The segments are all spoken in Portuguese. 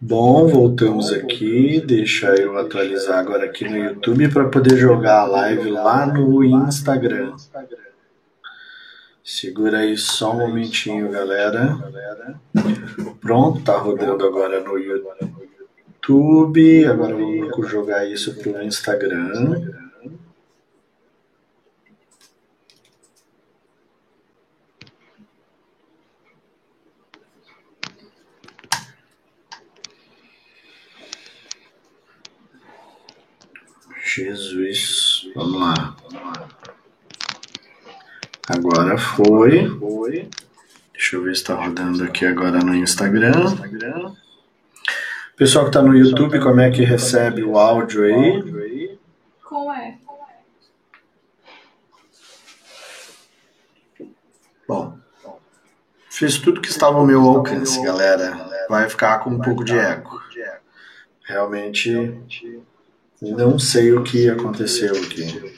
Bom, voltamos aqui. Deixa eu atualizar agora aqui no YouTube para poder jogar a live lá no Instagram. Segura aí só um momentinho, galera. Pronto, tá rodando agora no YouTube. Agora vamos jogar isso pro Instagram. Jesus. Vamos lá. Agora foi. Deixa eu ver se está rodando aqui agora no Instagram. Pessoal que está no YouTube, como é que recebe o áudio aí? Como é? Bom, fiz tudo que estava ao meu alcance, galera. Vai ficar com um pouco de eco. Realmente não sei o que aconteceu aqui.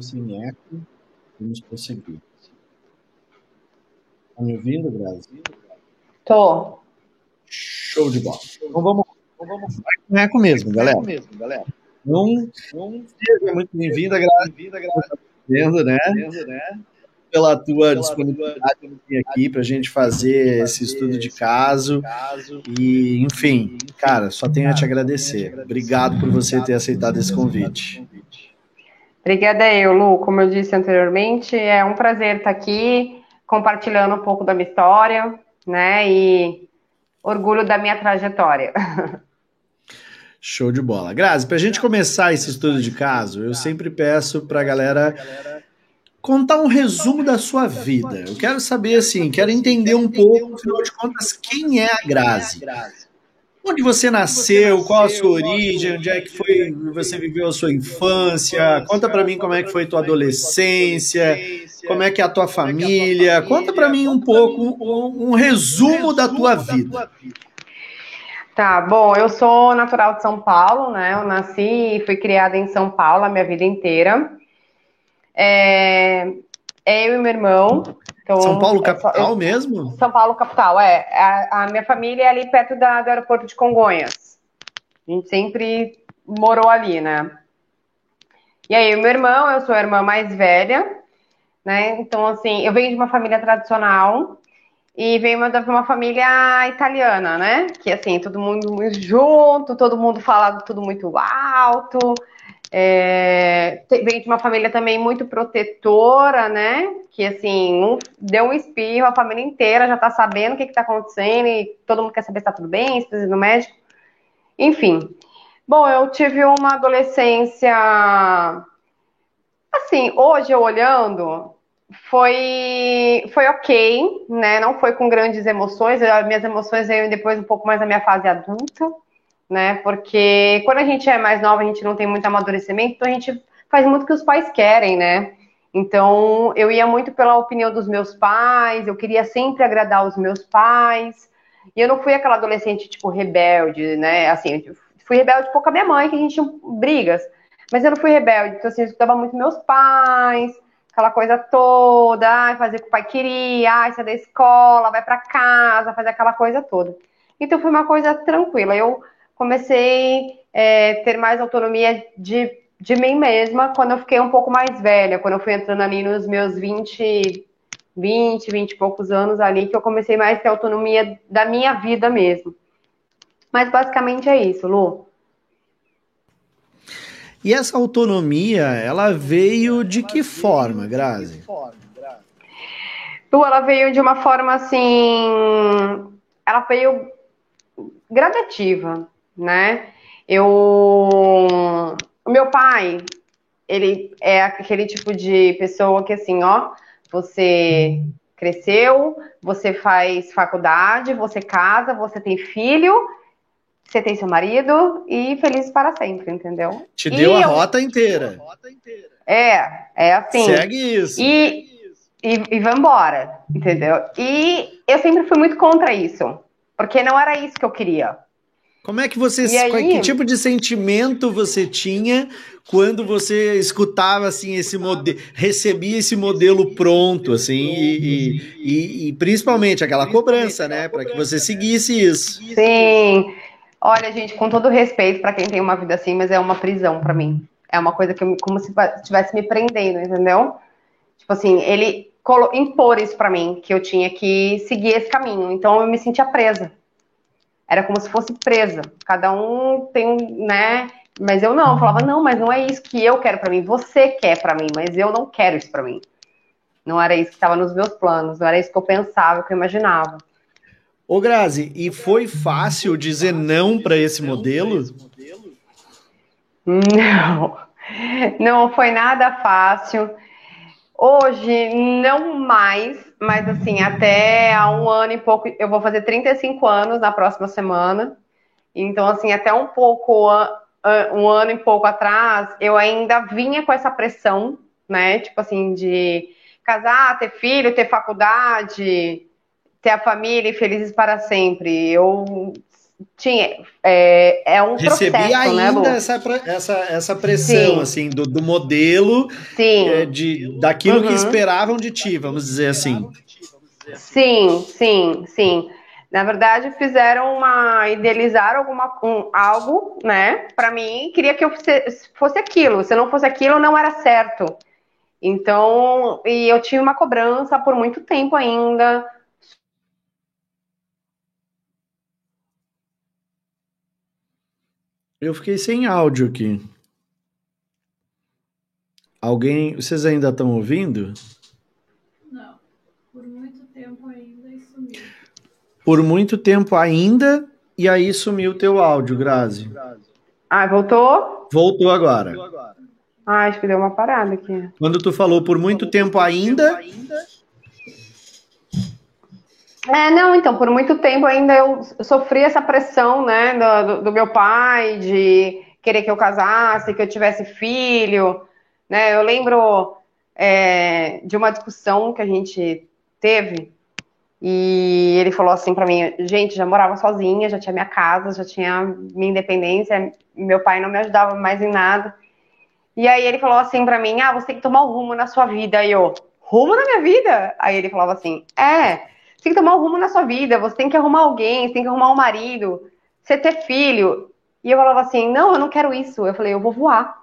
Sem eco, vamos prosseguir. Está me ouvindo, Brasil? Tô. Show de bola. Então vamos, então vamos com eco mesmo, galera. mesmo, galera. Não, não seja muito bem-vinda, Grazi. Vendo, né? né? Pela tua disponibilidade aqui para a gente fazer esse estudo de caso. E, enfim, cara, só tenho a te agradecer. Obrigado por você ter aceitado esse convite. Obrigada eu, Lu. Como eu disse anteriormente, é um prazer estar aqui compartilhando um pouco da minha história, né? E orgulho da minha trajetória. Show de bola. Grazi, para a gente começar esse estudo de caso, eu sempre peço para a galera contar um resumo da sua vida. Eu quero saber, assim, quero entender um pouco, afinal de contas, quem é a Grazi? Onde você nasceu? Qual a sua origem? Onde é que foi? Você viveu a sua infância? Conta para mim como é que foi tua adolescência. Como é que é a tua família? Conta para mim um pouco um, um resumo da tua vida. Tá, bom, eu sou natural de São Paulo, né? Eu nasci e fui criada em São Paulo a minha vida inteira. É, é eu e meu irmão. Então, São Paulo capital eu, mesmo? São Paulo capital, é. A, a, minha família é ali perto da, do aeroporto de Congonhas. A gente sempre morou ali, né? E aí, o meu irmão, eu sou a irmã mais velha, né? Então, assim, eu venho de uma família tradicional e venho de uma família italiana, né? Que, assim, todo mundo muito junto, todo mundo falando tudo muito alto. É, vem de uma família também muito protetora, né? Que assim, um, deu um espirro, a família inteira já tá sabendo o que, que tá acontecendo e todo mundo quer saber se tá tudo bem, se precisa ir no médico. Enfim. Bom, eu tive uma adolescência. Assim, hoje eu olhando, foi, foi ok, né? Não foi com grandes emoções. As minhas emoções veio depois um pouco mais da minha fase adulta né? Porque quando a gente é mais nova, a gente não tem muito amadurecimento, então a gente faz muito o que os pais querem, né? Então, eu ia muito pela opinião dos meus pais, eu queria sempre agradar os meus pais. E eu não fui aquela adolescente, tipo, rebelde, né? Assim, fui rebelde pouco com a minha mãe, que a gente tinha brigas. Mas eu não fui rebelde, então, assim, eu escutava muito meus pais, aquela coisa toda, ai, fazer o que o pai queria, ai, sai da escola, vai para casa, fazer aquela coisa toda. Então, foi uma coisa tranquila. Eu comecei a é, ter mais autonomia de de mim mesma quando eu fiquei um pouco mais velha, quando eu fui entrando ali nos meus 20, 20, 20 e poucos anos ali, que eu comecei mais a ter autonomia da minha vida mesmo. Mas basicamente é isso, Lu. E essa autonomia, ela veio de que forma, Grazi? Ela veio de uma forma assim. Ela veio gradativa, né? Eu. O meu pai, ele é aquele tipo de pessoa que assim, ó, você cresceu, você faz faculdade, você casa, você tem filho, você tem seu marido e feliz para sempre, entendeu? Te deu a eu... rota inteira. É, é assim. Segue isso. E, e, e vambora, entendeu? E eu sempre fui muito contra isso, porque não era isso que eu queria. Como é que você, aí, que tipo de sentimento você tinha quando você escutava assim esse modelo, recebia esse modelo pronto, assim, e, e, e principalmente aquela cobrança, né, para que você seguisse isso? Sim. Olha, gente, com todo respeito para quem tem uma vida assim, mas é uma prisão para mim. É uma coisa que eu, como se estivesse me prendendo, entendeu? Tipo assim, ele impor isso para mim, que eu tinha que seguir esse caminho. Então eu me sentia presa. Era como se fosse presa. Cada um tem, né? Mas eu não, eu falava, não, mas não é isso que eu quero para mim. Você quer para mim, mas eu não quero isso para mim. Não era isso que estava nos meus planos, não era isso que eu pensava, que eu imaginava. Ô Grazi, e foi fácil dizer não para esse modelo? Não, não foi nada fácil. Hoje, não mais, mas assim, até há um ano e pouco, eu vou fazer 35 anos na próxima semana. Então, assim, até um pouco, um ano e pouco atrás, eu ainda vinha com essa pressão, né? Tipo assim, de casar, ter filho, ter faculdade, ter a família e felizes para sempre. Eu tinha é, é um Recebi processo, ainda né, essa, essa, essa pressão Sim. assim do, do modelo Sim. É, de daquilo uhum. que esperavam de ti, vamos dizer assim. Sim, sim, sim. Na verdade, fizeram uma idealizar alguma um, algo, né? Para mim, queria que eu fosse, fosse aquilo. Se não fosse aquilo, não era certo. Então, e eu tinha uma cobrança por muito tempo ainda Eu fiquei sem áudio aqui. Alguém. Vocês ainda estão ouvindo? Não. Por muito tempo ainda e sumiu. Por muito tempo ainda e aí sumiu o teu áudio, Grazi. Ah, voltou? Voltou agora. Ah, acho que deu uma parada aqui. Quando tu falou por muito tempo ainda. É, não, então, por muito tempo ainda eu sofri essa pressão, né, do, do, meu pai, de querer que eu casasse, que eu tivesse filho, né, eu lembro é, de uma discussão que a gente teve, e ele falou assim para mim, gente, já morava sozinha, já tinha minha casa, já tinha minha independência, meu pai não me ajudava mais em nada, e aí ele falou assim para mim, ah, você tem que tomar um rumo na sua vida, aí eu, rumo na minha vida? Aí ele falava assim, é você tem que tomar um rumo na sua vida, você tem que arrumar alguém, você tem que arrumar um marido, você ter filho. E eu falava assim, não, eu não quero isso. Eu falei, eu vou voar.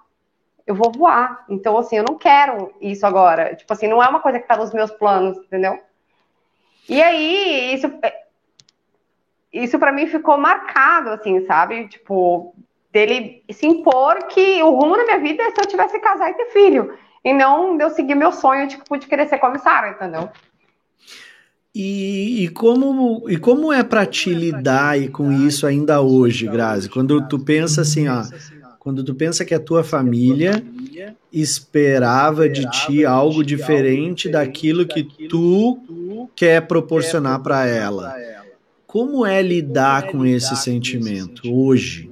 Eu vou voar. Então, assim, eu não quero isso agora. Tipo assim, não é uma coisa que tá nos meus planos, entendeu? E aí, isso, isso para mim ficou marcado, assim, sabe? Tipo, dele se impor que o rumo da minha vida é se eu tivesse que casar e ter filho. E não eu seguir meu sonho, tipo, de querer ser comissária, entendeu? E, e, como, e como é para ti lidar com isso ainda hoje, Grazi? Quando tu pensa assim, ó, quando tu pensa que a tua família esperava de ti algo diferente daquilo que tu quer proporcionar para ela. Como é lidar com esse sentimento hoje?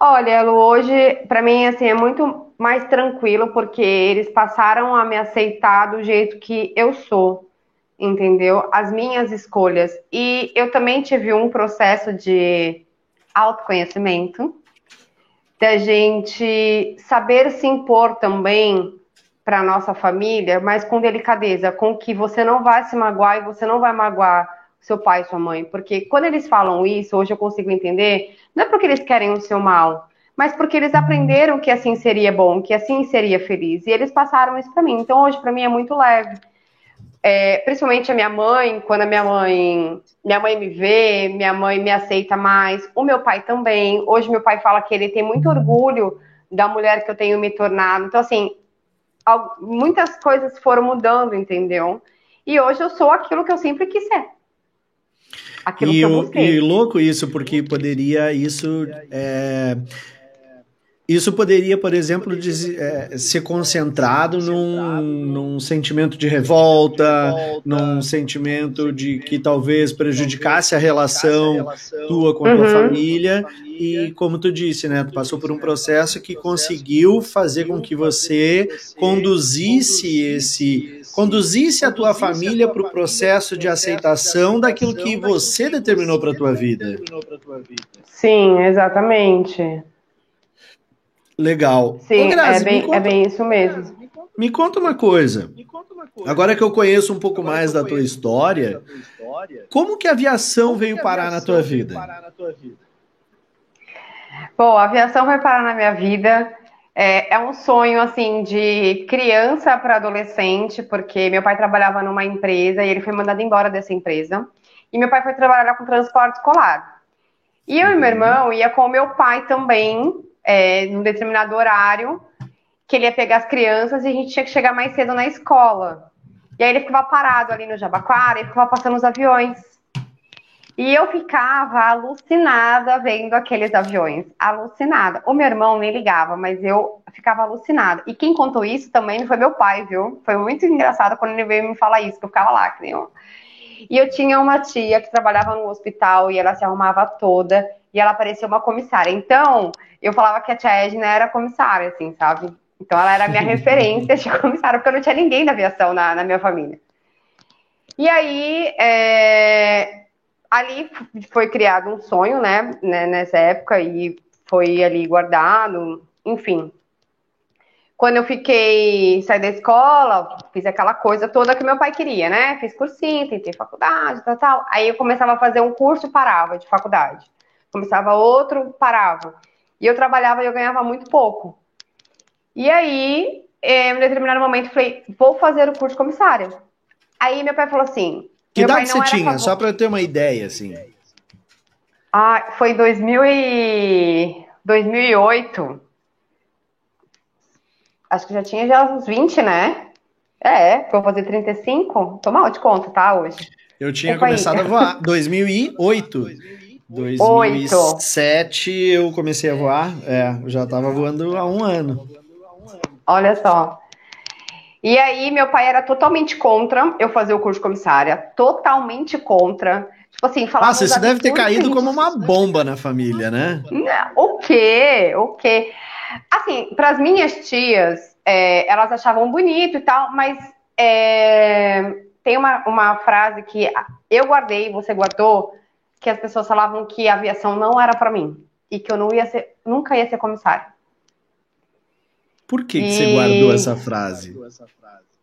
Olha, Lu, hoje para mim assim é muito mais tranquilo porque eles passaram a me aceitar do jeito que eu sou entendeu? As minhas escolhas. E eu também tive um processo de autoconhecimento, da gente saber se impor também para nossa família, mas com delicadeza, com que você não vai se magoar e você não vai magoar seu pai e sua mãe, porque quando eles falam isso, hoje eu consigo entender, não é porque eles querem o seu mal, mas porque eles aprenderam que assim seria bom, que assim seria feliz, e eles passaram isso para mim. Então hoje para mim é muito leve. É, principalmente a minha mãe, quando a minha mãe, minha mãe me vê, minha mãe me aceita mais, o meu pai também. Hoje meu pai fala que ele tem muito orgulho da mulher que eu tenho me tornado. Então assim, muitas coisas foram mudando, entendeu? E hoje eu sou aquilo que eu sempre quis ser. Aquilo e, que eu busquei. E louco isso, porque poderia isso é, isso poderia, por exemplo, é, ser concentrado num, num sentimento de revolta, num sentimento de que talvez prejudicasse a relação tua com a tua uhum. família. E como tu disse, né, tu passou por um processo que conseguiu fazer com que você conduzisse esse, conduzisse a tua família para o processo de aceitação daquilo que você determinou para a tua vida. Sim, exatamente. Legal. Sim, Ô, Grazi, é, bem, conta, é bem isso mesmo. Me conta uma coisa. Agora que eu conheço um pouco mais da tua história, como que a aviação veio parar na tua vida? Bom, a aviação vai parar na minha vida. É, é um sonho assim de criança para adolescente, porque meu pai trabalhava numa empresa e ele foi mandado embora dessa empresa. E meu pai foi trabalhar com transporte escolar. E eu e meu uhum. irmão ia com meu pai também é, num determinado horário, que ele ia pegar as crianças e a gente tinha que chegar mais cedo na escola. E aí ele ficava parado ali no Jabaquara e ficava passando os aviões. E eu ficava alucinada vendo aqueles aviões. Alucinada. O meu irmão nem ligava, mas eu ficava alucinada. E quem contou isso também foi meu pai, viu? Foi muito engraçado quando ele veio me falar isso, que eu ficava lá, que nem eu. E eu tinha uma tia que trabalhava no hospital e ela se arrumava toda e ela parecia uma comissária. Então, eu falava que a tia Edna era comissária, assim, sabe? Então ela era a minha referência de comissária, porque eu não tinha ninguém da aviação na, na minha família. E aí, é, ali foi criado um sonho, né, né, nessa época, e foi ali guardado, enfim. Quando eu fiquei, saí da escola, fiz aquela coisa toda que meu pai queria, né? Fiz cursinho, tentei faculdade, tal, tal. Aí eu começava a fazer um curso parava de faculdade. Começava outro, parava. E eu trabalhava e eu ganhava muito pouco. E aí, em um determinado momento, eu falei, vou fazer o curso comissária. Aí meu pai falou assim. Que idade você tinha? Só para eu ter uma ideia, assim. Ah, foi 2000 e... 2008. Acho que já tinha já uns 20, né? É, vou fazer 35. Tô mal de conta, tá, hoje. Eu tinha começado aí. a voar. 2008. 2007 Oito. eu comecei a voar, é, eu já estava voando há um ano. Olha só. E aí, meu pai era totalmente contra eu fazer o curso de comissária, totalmente contra. Tipo assim, falar. Nossa, isso deve ter caído como uma bomba na família, né? O quê? O quê? Assim, para as minhas tias, é, elas achavam bonito e tal, mas é, tem uma, uma frase que eu guardei, você guardou, que as pessoas falavam que a aviação não era para mim e que eu não ia ser, nunca ia ser comissário. Por que, e... que você guardou essa frase?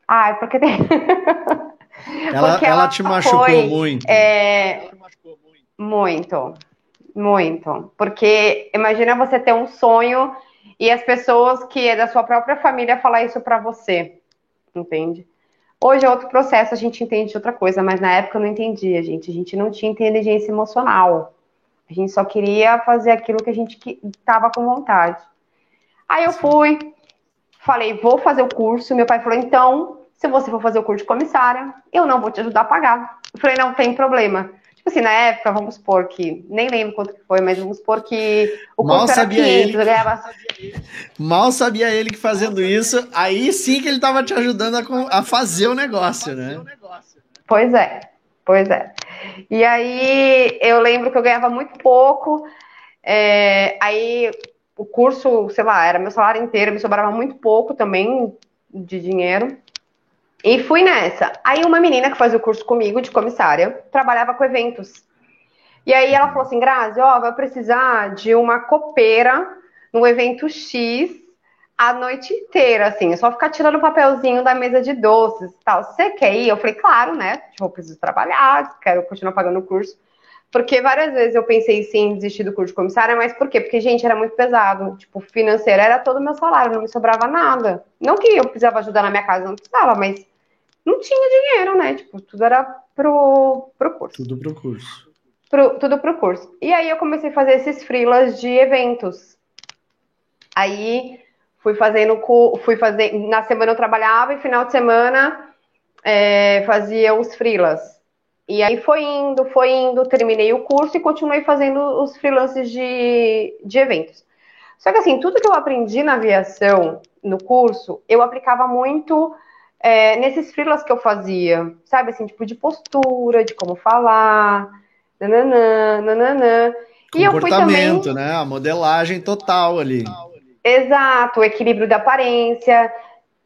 Ah, porque tem... ela, porque ela, ela, te machucou foi, muito. É... Muito, muito. Porque imagina você ter um sonho e as pessoas que é da sua própria família falar isso para você, entende? Hoje é outro processo, a gente entende outra coisa, mas na época eu não entendia, gente. A gente não tinha inteligência emocional. A gente só queria fazer aquilo que a gente estava com vontade. Aí eu fui, falei, vou fazer o curso. Meu pai falou, então, se você for fazer o curso de comissária, eu não vou te ajudar a pagar. Eu falei, não tem problema. Tipo assim, na época, vamos supor que, nem lembro quanto que foi, mas vamos supor que o Mal sabia era 500, ele. Ganhava... Mal sabia ele que fazendo isso, aí sim que ele estava te ajudando a, a fazer o negócio, né? Pois é, pois é. E aí eu lembro que eu ganhava muito pouco, é, aí o curso, sei lá, era meu salário inteiro, me sobrava muito pouco também de dinheiro. E fui nessa. Aí uma menina que fazia o curso comigo de comissária trabalhava com eventos. E aí ela falou assim, Grazi, ó, vai precisar de uma copeira no evento X a noite inteira, assim, é só ficar tirando papelzinho da mesa de doces e tal. Você quer ir? Eu falei, claro, né? Tipo, eu preciso trabalhar, quero continuar pagando o curso. Porque várias vezes eu pensei sim em desistir do curso de comissária, mas por quê? Porque, gente, era muito pesado. Tipo, financeiro era todo o meu salário, não me sobrava nada. Não que eu precisava ajudar na minha casa, não precisava, mas não tinha dinheiro, né? Tipo, tudo era pro, pro curso. Tudo pro curso. Pro, tudo pro curso. E aí eu comecei a fazer esses freelas de eventos. Aí fui fazendo, fui fazer, na semana eu trabalhava e final de semana é, fazia os freelas. E aí foi indo, foi indo, terminei o curso e continuei fazendo os freelances de, de eventos. Só que assim, tudo que eu aprendi na aviação, no curso, eu aplicava muito é, nesses freelas que eu fazia, sabe, assim, tipo de postura, de como falar, nananã, nananã. E eu fui também... né? A modelagem total ali. Exato, o equilíbrio da aparência,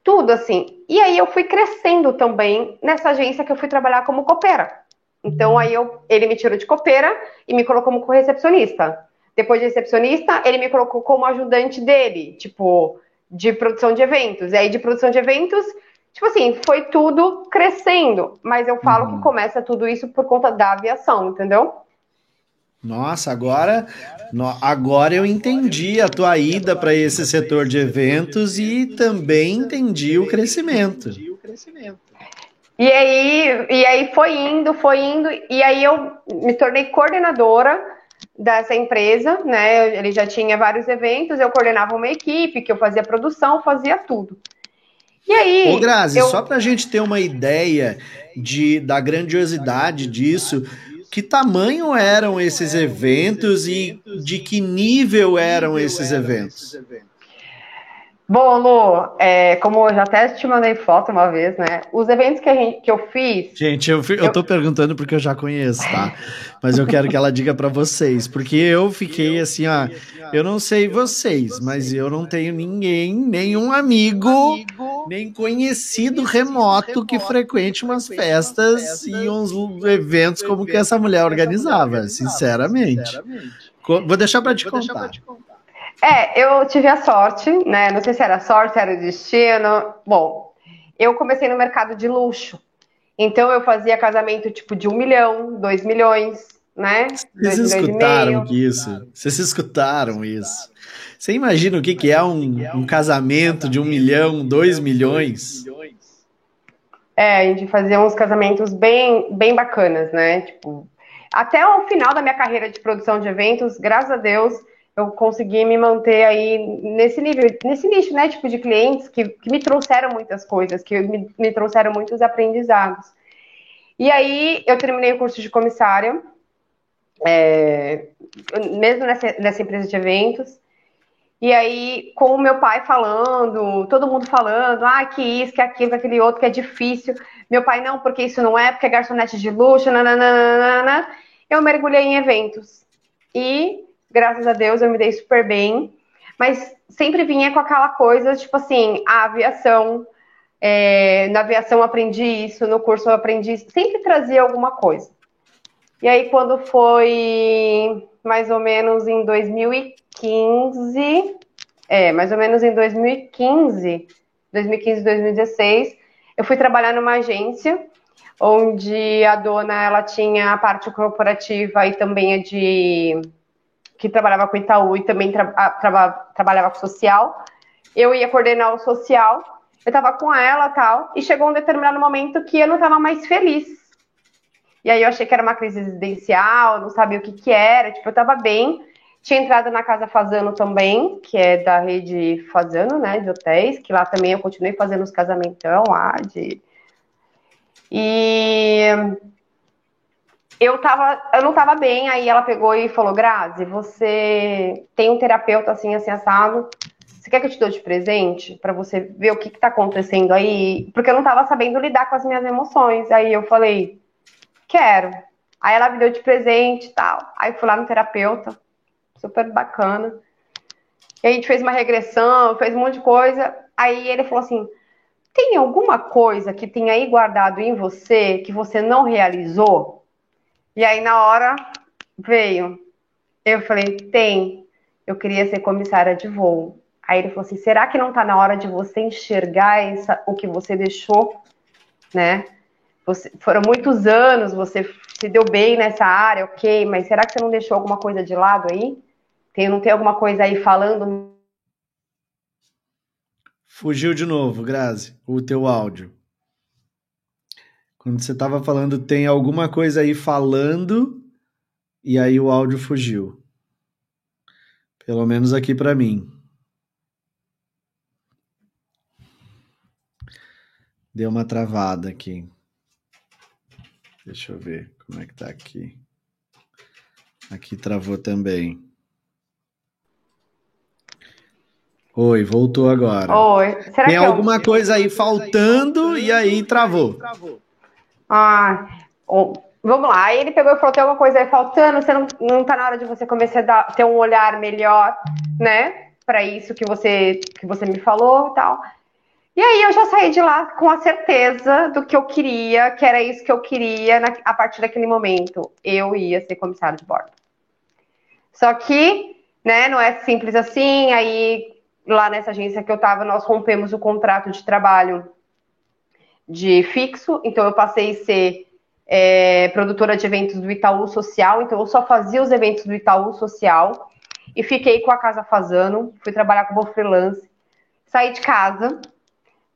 tudo assim. E aí eu fui crescendo também nessa agência que eu fui trabalhar como copeira. Então aí eu, ele me tirou de copeira e me colocou como recepcionista. Depois de recepcionista, ele me colocou como ajudante dele, tipo, de produção de eventos. E aí de produção de eventos, tipo assim, foi tudo crescendo. Mas eu falo uhum. que começa tudo isso por conta da aviação, entendeu? Nossa, agora, agora eu entendi a tua ida para esse setor de eventos e também entendi o crescimento. E aí, e aí foi indo, foi indo, e aí eu me tornei coordenadora dessa empresa, né? Ele já tinha vários eventos, eu coordenava uma equipe, que eu fazia produção, fazia tudo. E aí. Ô, Grazi, eu... só para a gente ter uma ideia de, da grandiosidade disso, que tamanho eram esses eventos e de que nível eram esses eventos? Bom, Lu, é, como eu já até te mandei foto uma vez, né? Os eventos que, a gente, que eu fiz. Gente, eu, eu, eu tô perguntando porque eu já conheço, tá? Mas eu quero que ela diga para vocês, porque eu fiquei assim, ó. Eu não sei vocês, mas eu não tenho ninguém, nenhum amigo, nem conhecido remoto que frequente umas festas e uns eventos como que essa mulher organizava, sinceramente. Vou deixar para te contar. É, eu tive a sorte, né? Não sei se era sorte, era o destino. Bom, eu comecei no mercado de luxo. Então eu fazia casamento tipo de um milhão, dois milhões, né? Vocês dois escutaram isso? Vocês escutaram isso? Você imagina o que, que é um, um casamento de um milhão, dois milhões? É, a gente fazia uns casamentos bem, bem bacanas, né? Tipo, até o final da minha carreira de produção de eventos, graças a Deus, eu consegui me manter aí nesse nível, nesse nicho, né, tipo de clientes que, que me trouxeram muitas coisas, que me, me trouxeram muitos aprendizados. E aí eu terminei o curso de comissária, é, mesmo nessa, nessa empresa de eventos, e aí, com o meu pai falando, todo mundo falando, ah, que isso, que aquilo, que aquele outro, que é difícil. Meu pai, não, porque isso não é, porque é garçonete de luxo, nananana. Eu mergulhei em eventos. E graças a Deus eu me dei super bem, mas sempre vinha com aquela coisa, tipo assim, a aviação, é, na aviação eu aprendi isso, no curso eu aprendi isso, sempre trazia alguma coisa. E aí, quando foi mais ou menos em 2015, é, mais ou menos em 2015, 2015, 2016, eu fui trabalhar numa agência onde a dona ela tinha a parte corporativa e também a de que trabalhava com Itaú e também tra tra trabalhava com social. Eu ia coordenar o social, eu estava com ela tal, e chegou um determinado momento que eu não estava mais feliz. E aí eu achei que era uma crise residencial, não sabia o que que era, tipo, eu estava bem. Tinha entrado na Casa Fazano também, que é da rede Fazano, né, de hotéis, que lá também eu continuei fazendo os casamentão lá, de... E eu tava, eu não tava bem, aí ela pegou e falou, Grazi, você tem um terapeuta assim, assim, assado, você quer que eu te dou de presente para você ver o que, que tá acontecendo aí? Porque eu não tava sabendo lidar com as minhas emoções. Aí eu falei, quero. Aí ela me deu de presente e tal. Aí fui lá no terapeuta, super bacana. E a gente fez uma regressão, fez um monte de coisa. Aí ele falou assim: tem alguma coisa que tem aí guardado em você que você não realizou? E aí, na hora, veio. Eu falei, tem. Eu queria ser comissária de voo. Aí ele falou assim: será que não está na hora de você enxergar essa, o que você deixou, né? você, foram muitos anos, você se deu bem nessa área, ok, mas será que você não deixou alguma coisa de lado aí? Tem, não tem alguma coisa aí falando? Fugiu de novo, Grazi, o teu áudio. Quando você estava falando, tem alguma coisa aí falando, e aí o áudio fugiu. Pelo menos aqui para mim. Deu uma travada aqui. Deixa eu ver como é que tá aqui. Aqui travou também. Oi, voltou agora. Oi. Será Tem alguma eu... coisa aí faltando e aí travou. Ah, vamos lá. Aí ele pegou e falou: tem alguma coisa aí faltando, você não, não tá na hora de você começar a dar, ter um olhar melhor, né? Para isso que você, que você me falou e tal. E aí eu já saí de lá com a certeza do que eu queria, que era isso que eu queria na, a partir daquele momento. Eu ia ser comissário de bordo. Só que, né, não é simples assim. Aí, lá nessa agência que eu estava, nós rompemos o contrato de trabalho de fixo. Então, eu passei a ser é, produtora de eventos do Itaú Social. Então, eu só fazia os eventos do Itaú Social. E fiquei com a Casa Fazano. Fui trabalhar como freelance. Saí de casa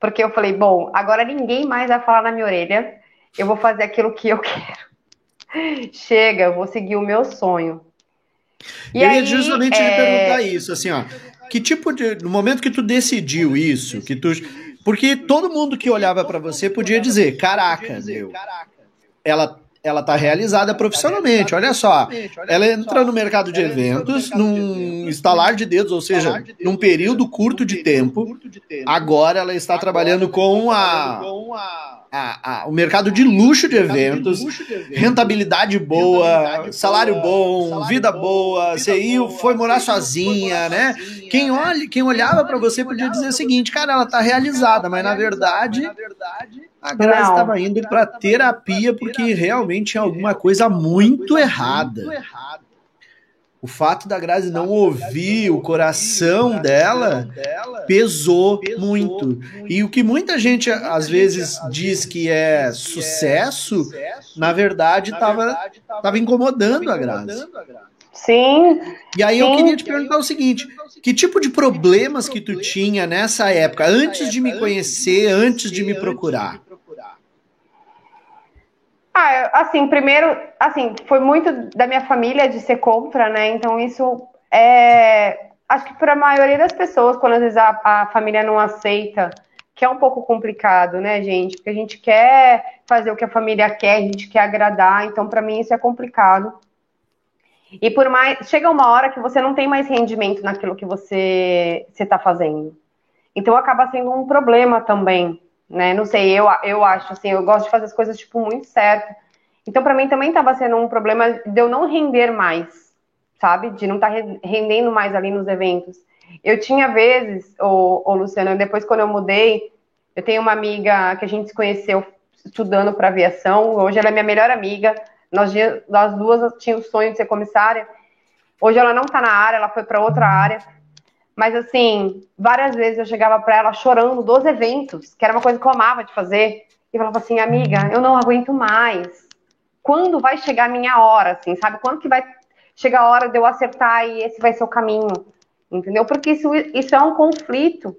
porque eu falei, bom, agora ninguém mais vai falar na minha orelha, eu vou fazer aquilo que eu quero. Chega, eu vou seguir o meu sonho. E eu aí, ia justamente é... perguntar isso, assim, ó. Que tipo de. No momento que tu decidiu isso, que tu. Porque todo mundo que olhava para você podia dizer: caraca, meu. Ela ela está realizada profissionalmente. Olha só, ela entra no mercado de eventos num estalar de dedos, ou seja, num período curto de tempo. Agora ela está trabalhando com a a, a, o mercado de luxo de eventos, rentabilidade boa, salário bom, vida boa, você ia, foi morar sozinha, né? Quem, olha, quem olhava para você podia dizer o seguinte, cara, ela tá realizada, mas na verdade a Grazi estava indo para terapia porque realmente tinha alguma coisa muito errada o fato da Grazi não ouvir o coração dela pesou muito. E o que muita gente às vezes diz que é sucesso, na verdade estava tava incomodando a Grazi. Sim. E aí eu queria te perguntar o seguinte: que tipo de problemas que tu tinha nessa época, antes de me conhecer, antes de me procurar? Ah, assim, primeiro, assim, foi muito da minha família de ser contra, né? Então isso é, acho que para a maioria das pessoas, quando às vezes a, a, família não aceita, que é um pouco complicado, né, gente? Porque a gente quer fazer o que a família quer, a gente quer agradar, então para mim isso é complicado. E por mais chega uma hora que você não tem mais rendimento naquilo que você está fazendo. Então acaba sendo um problema também né? Não sei, eu, eu acho assim, eu gosto de fazer as coisas tipo muito certo. Então para mim também estava sendo um problema de eu não render mais, sabe? De não estar tá rendendo mais ali nos eventos. Eu tinha vezes, o, o Luciano, depois quando eu mudei, eu tenho uma amiga que a gente se conheceu estudando para aviação. Hoje ela é minha melhor amiga. Nós, nós duas tínhamos o sonho de ser comissária. Hoje ela não está na área, ela foi para outra área. Mas assim, várias vezes eu chegava para ela chorando dos eventos, que era uma coisa que eu amava de fazer, e falava assim, amiga, eu não aguento mais. Quando vai chegar a minha hora, assim, sabe? Quando que vai chegar a hora de eu acertar e esse vai ser o caminho? Entendeu? Porque isso, isso é um conflito.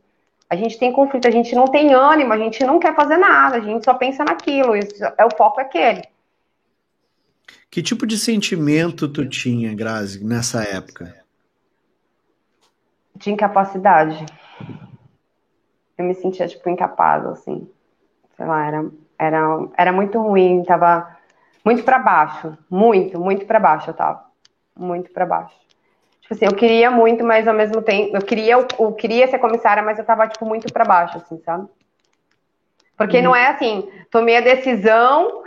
A gente tem conflito, a gente não tem ânimo, a gente não quer fazer nada, a gente só pensa naquilo, isso, é o foco é aquele. Que tipo de sentimento tu tinha, Grazi, nessa época? De incapacidade. Eu me sentia, tipo, incapaz, assim. Sei lá, era, era, era muito ruim, tava muito para baixo. Muito, muito para baixo eu tava. Muito para baixo. Tipo assim, eu queria muito, mas ao mesmo tempo, eu queria, eu, queria ser comissária, mas eu tava, tipo, muito para baixo, assim, sabe? Porque não é assim, tomei a decisão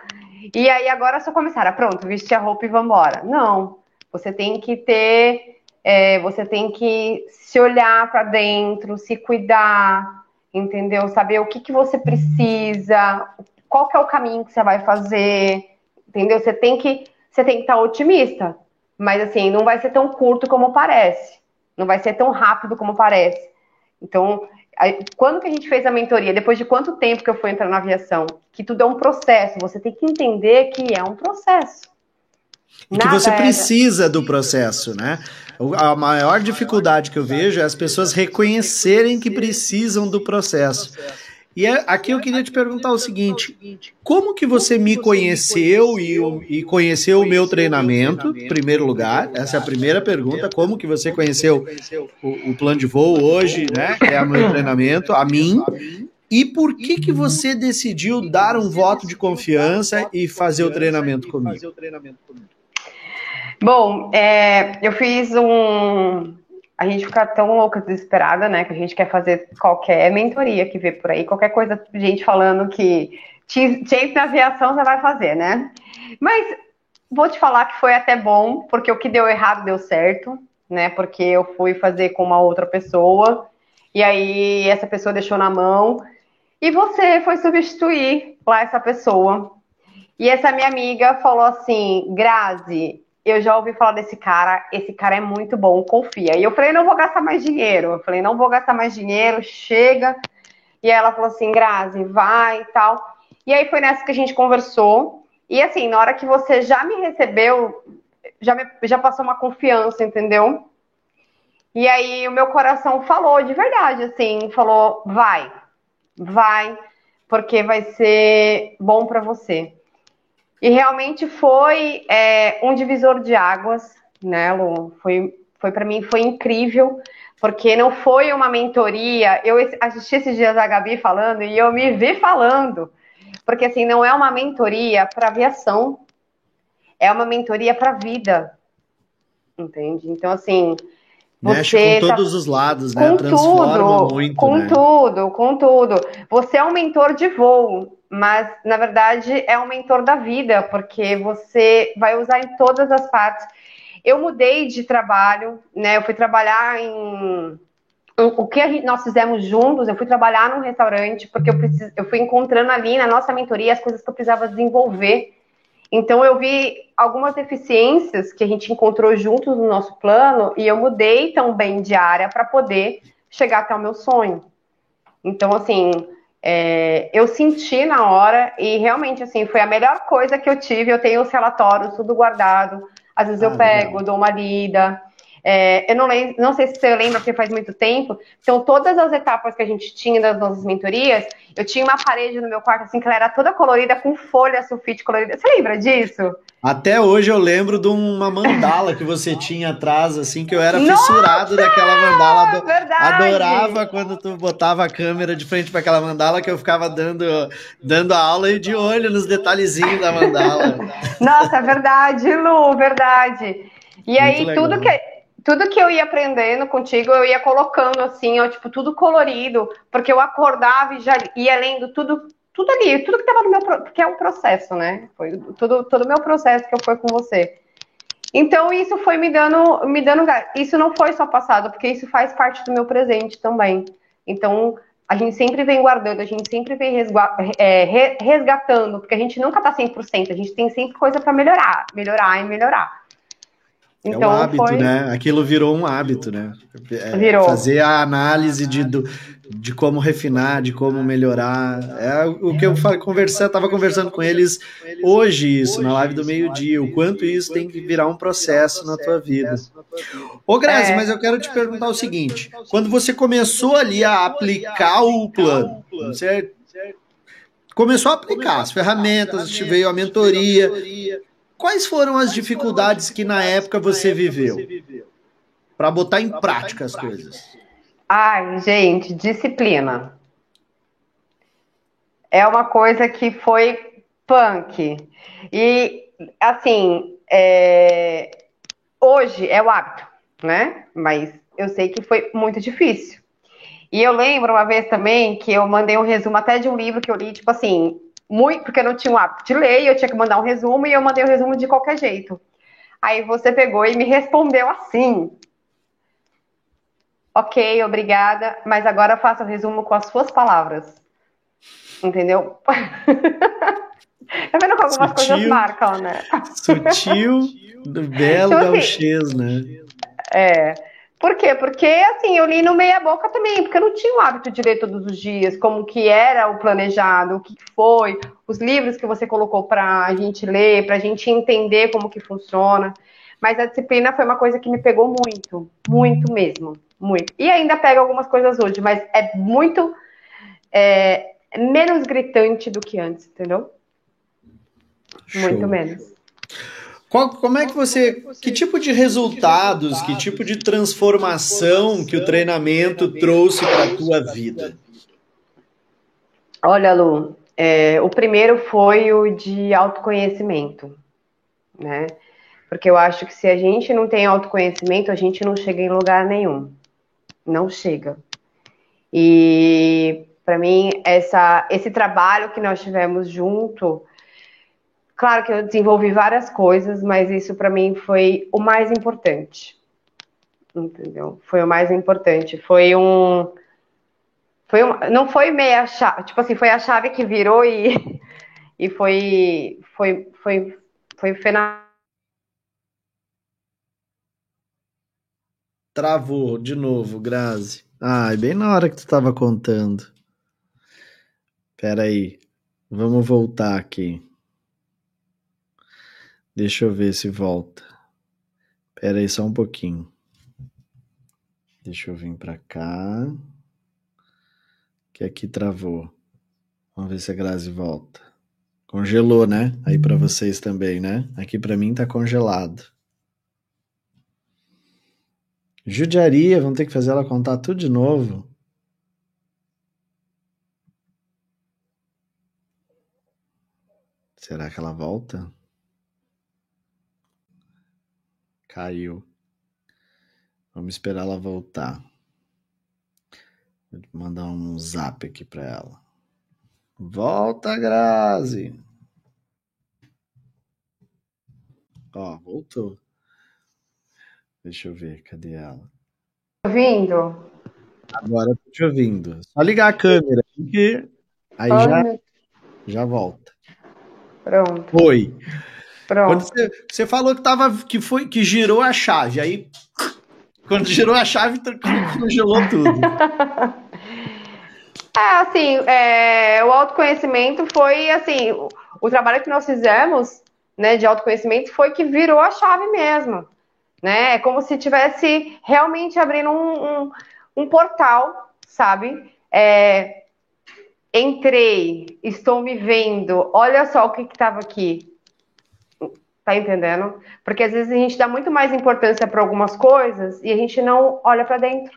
e aí agora sou comissária, pronto, vesti a roupa e vambora. Não, você tem que ter é, você tem que se olhar para dentro, se cuidar, entendeu? Saber o que, que você precisa, qual que é o caminho que você vai fazer, entendeu? Você tem que você tem que estar otimista, mas assim não vai ser tão curto como parece, não vai ser tão rápido como parece. Então quando que a gente fez a mentoria? Depois de quanto tempo que eu fui entrar na aviação? Que tudo é um processo. Você tem que entender que é um processo. E que você precisa do processo, né? A maior dificuldade que eu vejo é as pessoas reconhecerem que precisam do processo. E é, aqui eu queria te perguntar o seguinte: como que você me conheceu e, e conheceu o meu treinamento? Em primeiro lugar, essa é a primeira pergunta. Como que você conheceu o, o plano de voo hoje, né? Que é o meu treinamento, a mim. E por que que você decidiu dar um voto de confiança e fazer o treinamento comigo? Bom, é, eu fiz um, a gente fica tão louca, desesperada, né? Que a gente quer fazer qualquer mentoria que vê por aí, qualquer coisa, gente falando que tinha na aviação você vai fazer, né? Mas vou te falar que foi até bom, porque o que deu errado deu certo, né? Porque eu fui fazer com uma outra pessoa, e aí essa pessoa deixou na mão, e você foi substituir lá essa pessoa. E essa minha amiga falou assim: Grazi, eu já ouvi falar desse cara, esse cara é muito bom, confia. E eu falei, não vou gastar mais dinheiro. Eu falei, não vou gastar mais dinheiro, chega. E ela falou assim, Grazi, vai e tal. E aí foi nessa que a gente conversou. E assim, na hora que você já me recebeu, já, me, já passou uma confiança, entendeu? E aí o meu coração falou de verdade, assim, falou, vai, vai, porque vai ser bom para você. E realmente foi é, um divisor de águas, né, Lu? Foi, foi para mim foi incrível, porque não foi uma mentoria. Eu assisti esses dias a Gabi falando e eu me vi falando, porque assim não é uma mentoria para aviação, é uma mentoria para vida, entende? Então assim Mexe com tá todos os lados, né? Com Transforma tudo, muito, com né? tudo, com tudo. Você é um mentor de voo, mas na verdade é um mentor da vida, porque você vai usar em todas as partes. Eu mudei de trabalho, né? Eu fui trabalhar em o que nós fizemos juntos, eu fui trabalhar num restaurante, porque eu, precis, eu fui encontrando ali na nossa mentoria as coisas que eu precisava desenvolver. Então eu vi algumas deficiências que a gente encontrou juntos no nosso plano e eu mudei também de área para poder chegar até o meu sonho. Então, assim, é, eu senti na hora e realmente assim foi a melhor coisa que eu tive. Eu tenho os relatórios tudo guardado. Às vezes ah, eu pego, legal. dou uma lida. É, eu não, lembro, não sei se você lembra, porque faz muito tempo. Então, todas as etapas que a gente tinha das nossas mentorias, eu tinha uma parede no meu quarto, assim, que ela era toda colorida, com folha sulfite colorida. Você lembra disso? Até hoje eu lembro de uma mandala que você tinha atrás, assim, que eu era Nossa, fissurado daquela mandala. Verdade. Adorava quando tu botava a câmera de frente para aquela mandala, que eu ficava dando, dando a aula e de olho nos detalhezinhos da mandala. Nossa, é verdade, Lu, verdade. E Muito aí, legal. tudo que tudo que eu ia aprendendo contigo, eu ia colocando assim, ó, tipo, tudo colorido, porque eu acordava e já ia lendo tudo, tudo ali, tudo que estava no meu, porque é um processo, né? Foi tudo, todo o meu processo que eu fui com você. Então isso foi me dando, me dando, isso não foi só passado, porque isso faz parte do meu presente também. Então a gente sempre vem guardando, a gente sempre vem é, resgatando, porque a gente nunca tá 100%, a gente tem sempre coisa para melhorar, melhorar e melhorar. Então, é um então, hábito, foi... né? Aquilo virou um hábito, né? É, virou. Fazer a análise de, do, de como refinar, de como melhorar. É o que eu conversei, estava conversando com eles hoje, isso, na live do meio-dia, o quanto isso tem que virar um processo na tua vida. Ô, Grazi, é. mas eu quero te perguntar o seguinte: quando você começou ali a aplicar o plano, você começou a aplicar as ferramentas, veio a mentoria Quais foram as dificuldades que na época você viveu? Para botar em prática as coisas. Ai, gente, disciplina. É uma coisa que foi punk. E, assim, é... hoje é o hábito, né? Mas eu sei que foi muito difícil. E eu lembro uma vez também que eu mandei um resumo até de um livro que eu li, tipo assim, muito, porque eu não tinha o hábito de ler, eu tinha que mandar um resumo e eu mandei o resumo de qualquer jeito. Aí você pegou e me respondeu assim. Ok, obrigada, mas agora faça o resumo com as suas palavras. Entendeu? tá vendo que algumas sutil, coisas marcam, né? Sutil, belo então, assim, gauchês, né? É. Por quê? Porque, assim, eu li no meia boca também, porque eu não tinha o hábito de ler todos os dias, como que era o planejado, o que foi, os livros que você colocou para a gente ler, para a gente entender como que funciona. Mas a disciplina foi uma coisa que me pegou muito, muito mesmo, muito. E ainda pega algumas coisas hoje, mas é muito é, menos gritante do que antes, entendeu? Show. Muito menos. Qual, como é que você. Que tipo de resultados, que tipo de transformação que o treinamento trouxe para a tua vida? Olha, Lu, é, o primeiro foi o de autoconhecimento, né? Porque eu acho que se a gente não tem autoconhecimento, a gente não chega em lugar nenhum. Não chega. E para mim, essa, esse trabalho que nós tivemos junto Claro que eu desenvolvi várias coisas, mas isso para mim foi o mais importante. Entendeu? Foi o mais importante. Foi um. Foi um, não foi meia chave, tipo assim, foi a chave que virou e, e foi, foi, foi, foi fenomenal. Travou de novo, Grazi. Ai, bem na hora que tu estava contando. Pera aí. Vamos voltar aqui. Deixa eu ver se volta. Pera aí só um pouquinho. Deixa eu vir para cá. Que aqui travou. Vamos ver se a Grazi volta. Congelou, né? Aí para vocês também, né? Aqui para mim tá congelado. Judiaria, vamos ter que fazer ela contar tudo de novo. Será que ela volta? Caiu. Vamos esperar ela voltar. Vou mandar um zap aqui para ela. Volta, Grazi. Ó, voltou. Deixa eu ver, cadê ela? Ouvindo? Agora tô te ouvindo. Só ligar a câmera, porque aí já, já volta. Pronto. Foi. Pronto. Quando você, você falou que tava, que foi, que girou a chave, aí quando girou a chave, congelou tudo. É, assim, é, o autoconhecimento foi, assim, o, o, trabalho que nós fizemos, né, de autoconhecimento foi que virou a chave mesmo, né, é como se tivesse realmente abrindo um, um, um portal, sabe, é, entrei, estou me vendo, olha só o que estava aqui, Tá entendendo? Porque às vezes a gente dá muito mais importância para algumas coisas e a gente não olha para dentro.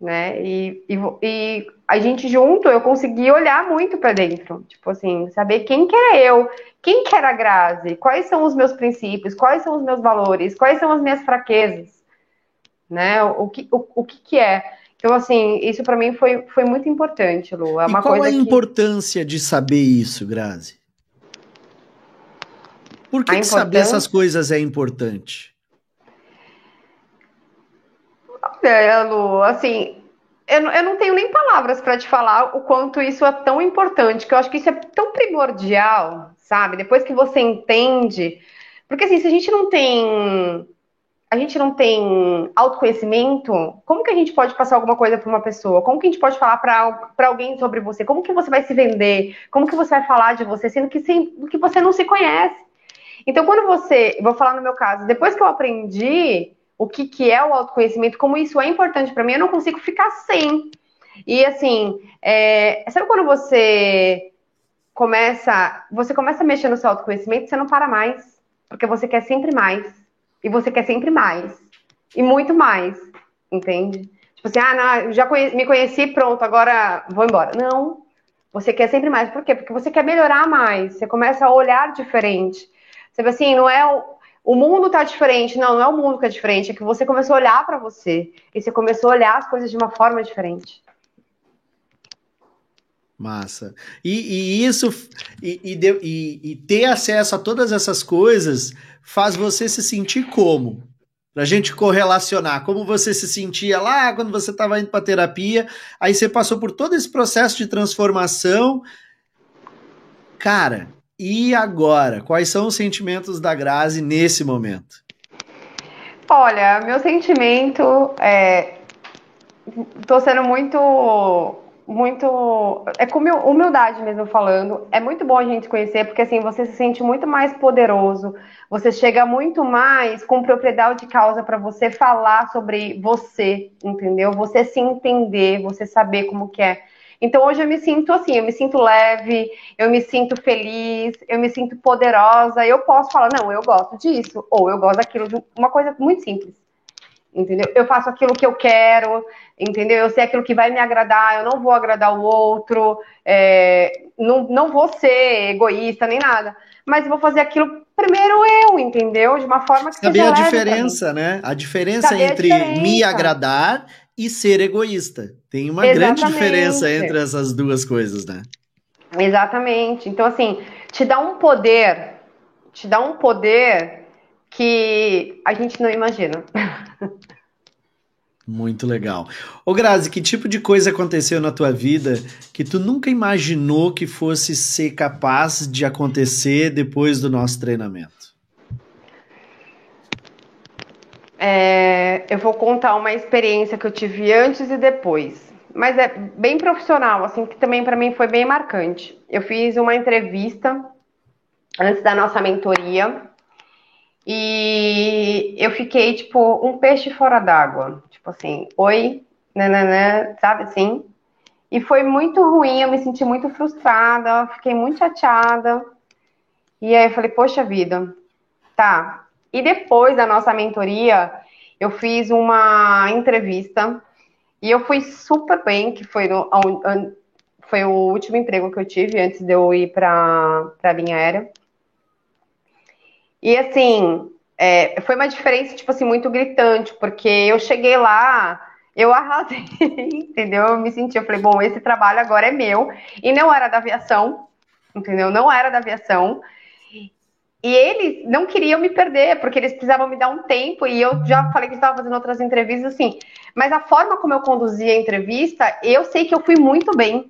Né? E, e, e, a gente junto, eu consegui olhar muito para dentro. Tipo assim, saber quem que era eu, quem que era a Grazi, quais são os meus princípios, quais são os meus valores, quais são as minhas fraquezas. Né? O, que, o, o que, que é. Então, assim, isso para mim foi, foi muito importante, Lu. É e qual a importância de saber isso, Grazi? Por que, que saber essas coisas é importante? Olha, Lu, assim, eu, eu não tenho nem palavras para te falar o quanto isso é tão importante, que eu acho que isso é tão primordial, sabe? Depois que você entende. Porque assim, se a gente não tem. A gente não tem autoconhecimento, como que a gente pode passar alguma coisa para uma pessoa? Como que a gente pode falar para alguém sobre você? Como que você vai se vender? Como que você vai falar de você, sendo que, sem, que você não se conhece? Então, quando você, vou falar no meu caso, depois que eu aprendi o que, que é o autoconhecimento, como isso é importante para mim, eu não consigo ficar sem. E assim, é, sabe quando você começa, você começa a mexer no seu autoconhecimento, você não para mais, porque você quer sempre mais, e você quer sempre mais, e muito mais, entende? Tipo assim, ah, não, já me conheci, pronto, agora vou embora. Não, você quer sempre mais, por quê? Porque você quer melhorar mais, você começa a olhar diferente. Você vê assim, não é o, o mundo tá diferente, não, não é o mundo que é diferente, é que você começou a olhar para você e você começou a olhar as coisas de uma forma diferente. Massa. E, e isso, e, e, e, ter acesso a todas essas coisas faz você se sentir como? Pra gente correlacionar, como você se sentia lá quando você estava indo para terapia, aí você passou por todo esse processo de transformação. Cara, e agora? Quais são os sentimentos da Grazi nesse momento? Olha, meu sentimento é. Tô sendo muito. Muito. É com humildade mesmo falando. É muito bom a gente conhecer, porque assim, você se sente muito mais poderoso. Você chega muito mais com propriedade de causa para você falar sobre você, entendeu? Você se entender, você saber como que é. Então hoje eu me sinto assim, eu me sinto leve, eu me sinto feliz, eu me sinto poderosa. Eu posso falar, não, eu gosto disso, ou eu gosto daquilo, de uma coisa muito simples. Entendeu? Eu faço aquilo que eu quero, entendeu? Eu sei aquilo que vai me agradar, eu não vou agradar o outro, é, não, não vou ser egoísta nem nada, mas vou fazer aquilo primeiro eu, entendeu? De uma forma que Saber a diferença, né? A diferença Saber entre a diferença. me agradar e ser egoísta. Tem uma Exatamente. grande diferença entre essas duas coisas, né? Exatamente. Então, assim, te dá um poder, te dá um poder que a gente não imagina. Muito legal. Ô Grazi, que tipo de coisa aconteceu na tua vida que tu nunca imaginou que fosse ser capaz de acontecer depois do nosso treinamento? É, eu vou contar uma experiência que eu tive antes e depois, mas é bem profissional, assim, que também para mim foi bem marcante. Eu fiz uma entrevista antes da nossa mentoria e eu fiquei tipo um peixe fora d'água, tipo assim, oi, nananã, sabe assim? E foi muito ruim, eu me senti muito frustrada, fiquei muito chateada. E aí eu falei, poxa vida, tá, e depois da nossa mentoria, eu fiz uma entrevista e eu fui super bem, que foi, no, foi o último emprego que eu tive antes de eu ir para a linha aérea. E assim, é, foi uma diferença, tipo assim, muito gritante, porque eu cheguei lá, eu arrasei, entendeu? Eu me senti, eu falei, bom, esse trabalho agora é meu. E não era da aviação, entendeu? Não era da aviação. E eles não queriam me perder, porque eles precisavam me dar um tempo, e eu já falei que estava fazendo outras entrevistas assim. Mas a forma como eu conduzi a entrevista, eu sei que eu fui muito bem.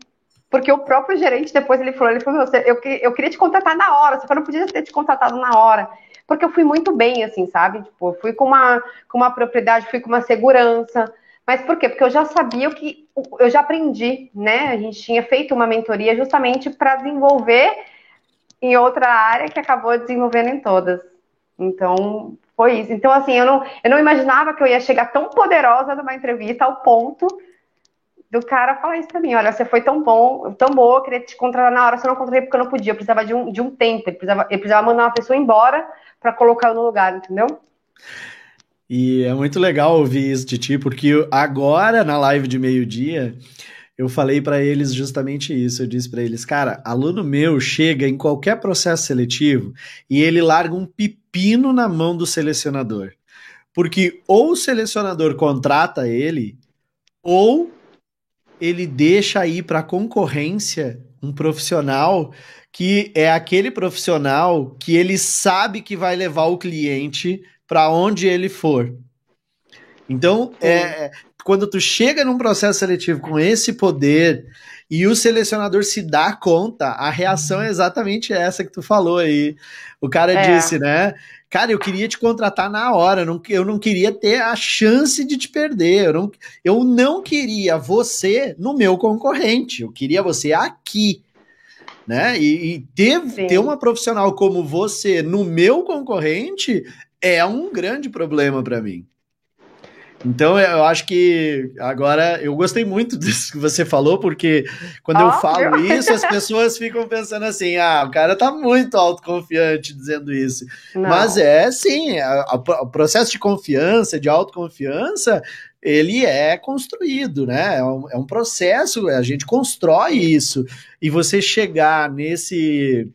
Porque o próprio gerente, depois ele falou, ele falou, eu, eu queria te contratar na hora, você não podia ter te contratado na hora. Porque eu fui muito bem, assim, sabe? Tipo, eu fui com uma, com uma propriedade, fui com uma segurança. Mas por quê? Porque eu já sabia o que. Eu já aprendi, né? A gente tinha feito uma mentoria justamente para desenvolver em outra área que acabou desenvolvendo em todas. Então, foi isso. Então, assim, eu não, eu não imaginava que eu ia chegar tão poderosa numa entrevista ao ponto do cara falar isso pra mim. Olha, você foi tão bom, tão boa, eu queria te contratar na hora, você não contratei porque eu não podia. Eu precisava de um, de um tempo, ele precisava, precisava mandar uma pessoa embora para colocar eu no lugar, entendeu? E é muito legal ouvir isso de ti, porque agora, na live de meio-dia, eu falei para eles justamente isso. Eu disse para eles, cara, aluno meu chega em qualquer processo seletivo e ele larga um pepino na mão do selecionador. Porque ou o selecionador contrata ele, ou ele deixa ir para concorrência um profissional que é aquele profissional que ele sabe que vai levar o cliente para onde ele for. Então, é, quando tu chega num processo seletivo com esse poder e o selecionador se dá conta, a reação é exatamente essa que tu falou aí. O cara é. disse, né? Cara, eu queria te contratar na hora, eu não queria ter a chance de te perder. Eu não, eu não queria você no meu concorrente, eu queria você aqui. Né? E, e ter, ter uma profissional como você no meu concorrente é um grande problema para mim. Então eu acho que agora eu gostei muito disso que você falou, porque quando oh, eu falo meu. isso, as pessoas ficam pensando assim: ah, o cara tá muito autoconfiante dizendo isso. Não. Mas é sim, o processo de confiança, de autoconfiança, ele é construído, né? É um, é um processo, a gente constrói isso. E você chegar nesse.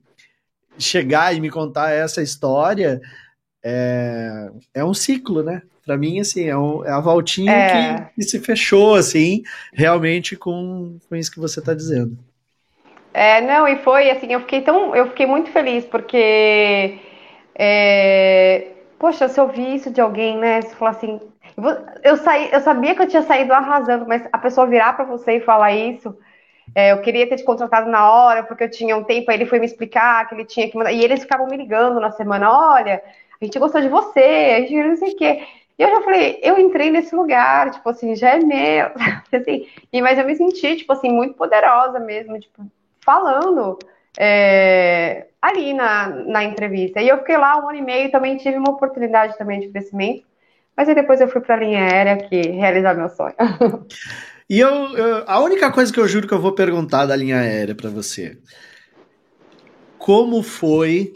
chegar e me contar essa história é, é um ciclo, né? Para mim, assim, é, um, é a voltinha é. Que, que, se fechou, assim, realmente com, com isso que você está dizendo. É, não, e foi assim, eu fiquei tão, eu fiquei muito feliz, porque, é, poxa, se eu ouvir isso de alguém, né, se falar assim, eu, saí, eu sabia que eu tinha saído arrasando, mas a pessoa virar para você e falar isso, é, eu queria ter te contratado na hora, porque eu tinha um tempo, aí ele foi me explicar que ele tinha que mandar, e eles ficavam me ligando na semana, olha, a gente gostou de você, a gente não sei o quê. E eu já falei, eu entrei nesse lugar, tipo assim, já é meu, assim, e, mas eu me senti, tipo assim, muito poderosa mesmo, tipo, falando é, ali na, na entrevista. E eu fiquei lá um ano e meio, também tive uma oportunidade também de crescimento, mas aí depois eu fui para a linha aérea que realizar meu sonho. E eu, eu, a única coisa que eu juro que eu vou perguntar da linha aérea para você, como foi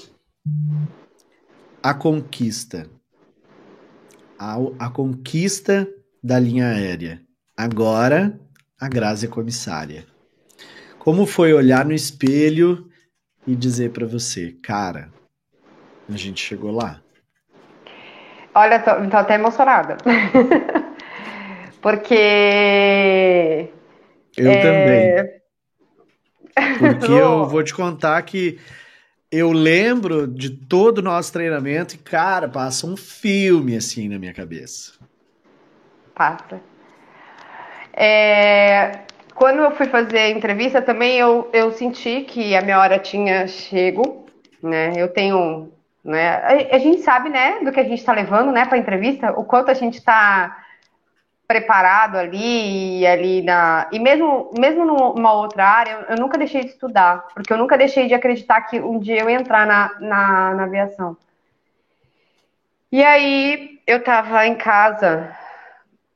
a conquista? A, a conquista da linha aérea. Agora, a Grazi é comissária. Como foi olhar no espelho e dizer para você, cara, a gente chegou lá? Olha, tô, tô até emocionada. Porque. Eu é... também. Porque eu vou te contar que eu lembro de todo o nosso treinamento e, cara, passa um filme assim na minha cabeça. Passa. É, quando eu fui fazer a entrevista também, eu, eu senti que a minha hora tinha chego, né? Eu tenho, né? A, a gente sabe, né, do que a gente está levando, né, para entrevista, o quanto a gente está preparado ali e ali na e mesmo mesmo numa outra área eu nunca deixei de estudar porque eu nunca deixei de acreditar que um dia eu ia entrar na, na, na aviação. E aí eu tava em casa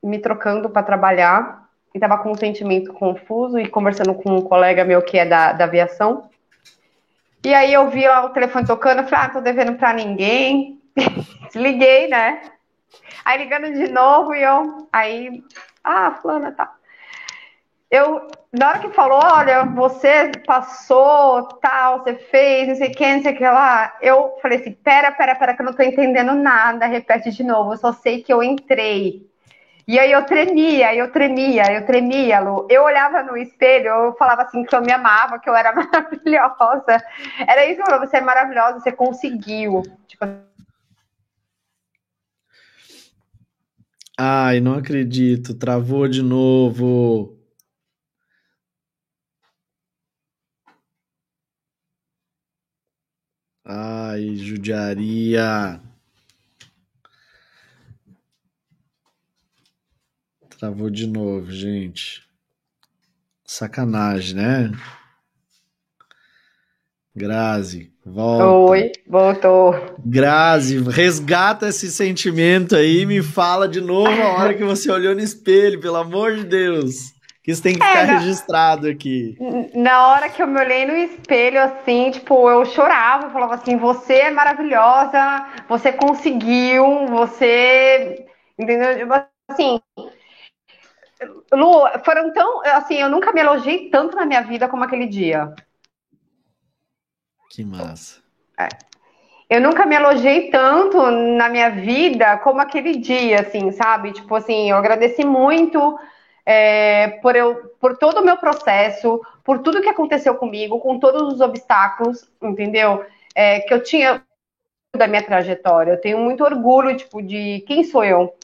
me trocando para trabalhar e tava com um sentimento confuso e conversando com um colega meu que é da, da aviação. E aí eu vi lá o telefone tocando eu falei ah tô devendo para ninguém. Desliguei né Aí ligando de novo e eu, aí, ah, fulana, tá. Eu, na hora que falou, olha, você passou, tal, você fez, não sei o que, não sei o que lá, eu falei assim, pera, pera, pera, que eu não tô entendendo nada, repete de novo, eu só sei que eu entrei. E aí eu tremia, eu tremia, eu tremia, Lu. Eu olhava no espelho, eu falava assim que eu me amava, que eu era maravilhosa. Era isso eu falava, você é maravilhosa, você conseguiu. Tipo, Ai, não acredito, travou de novo. Ai, judiaria. Travou de novo, gente. Sacanagem, né? Grazi, volta. Oi, voltou. Grazi, resgata esse sentimento aí e me fala de novo a hora que você olhou no espelho, pelo amor de Deus. Que isso tem que ficar é, na... registrado aqui. Na hora que eu me olhei no espelho, assim, tipo, eu chorava, eu falava assim, você é maravilhosa, você conseguiu, você. Entendeu? Assim. Lu, foram tão. Assim, eu nunca me elogiei tanto na minha vida como aquele dia. Que massa. É. Eu nunca me elogiei tanto na minha vida como aquele dia, assim, sabe? Tipo assim, eu agradeci muito é, por, eu, por todo o meu processo, por tudo que aconteceu comigo, com todos os obstáculos, entendeu? É, que eu tinha da minha trajetória. Eu tenho muito orgulho, tipo, de quem sou eu,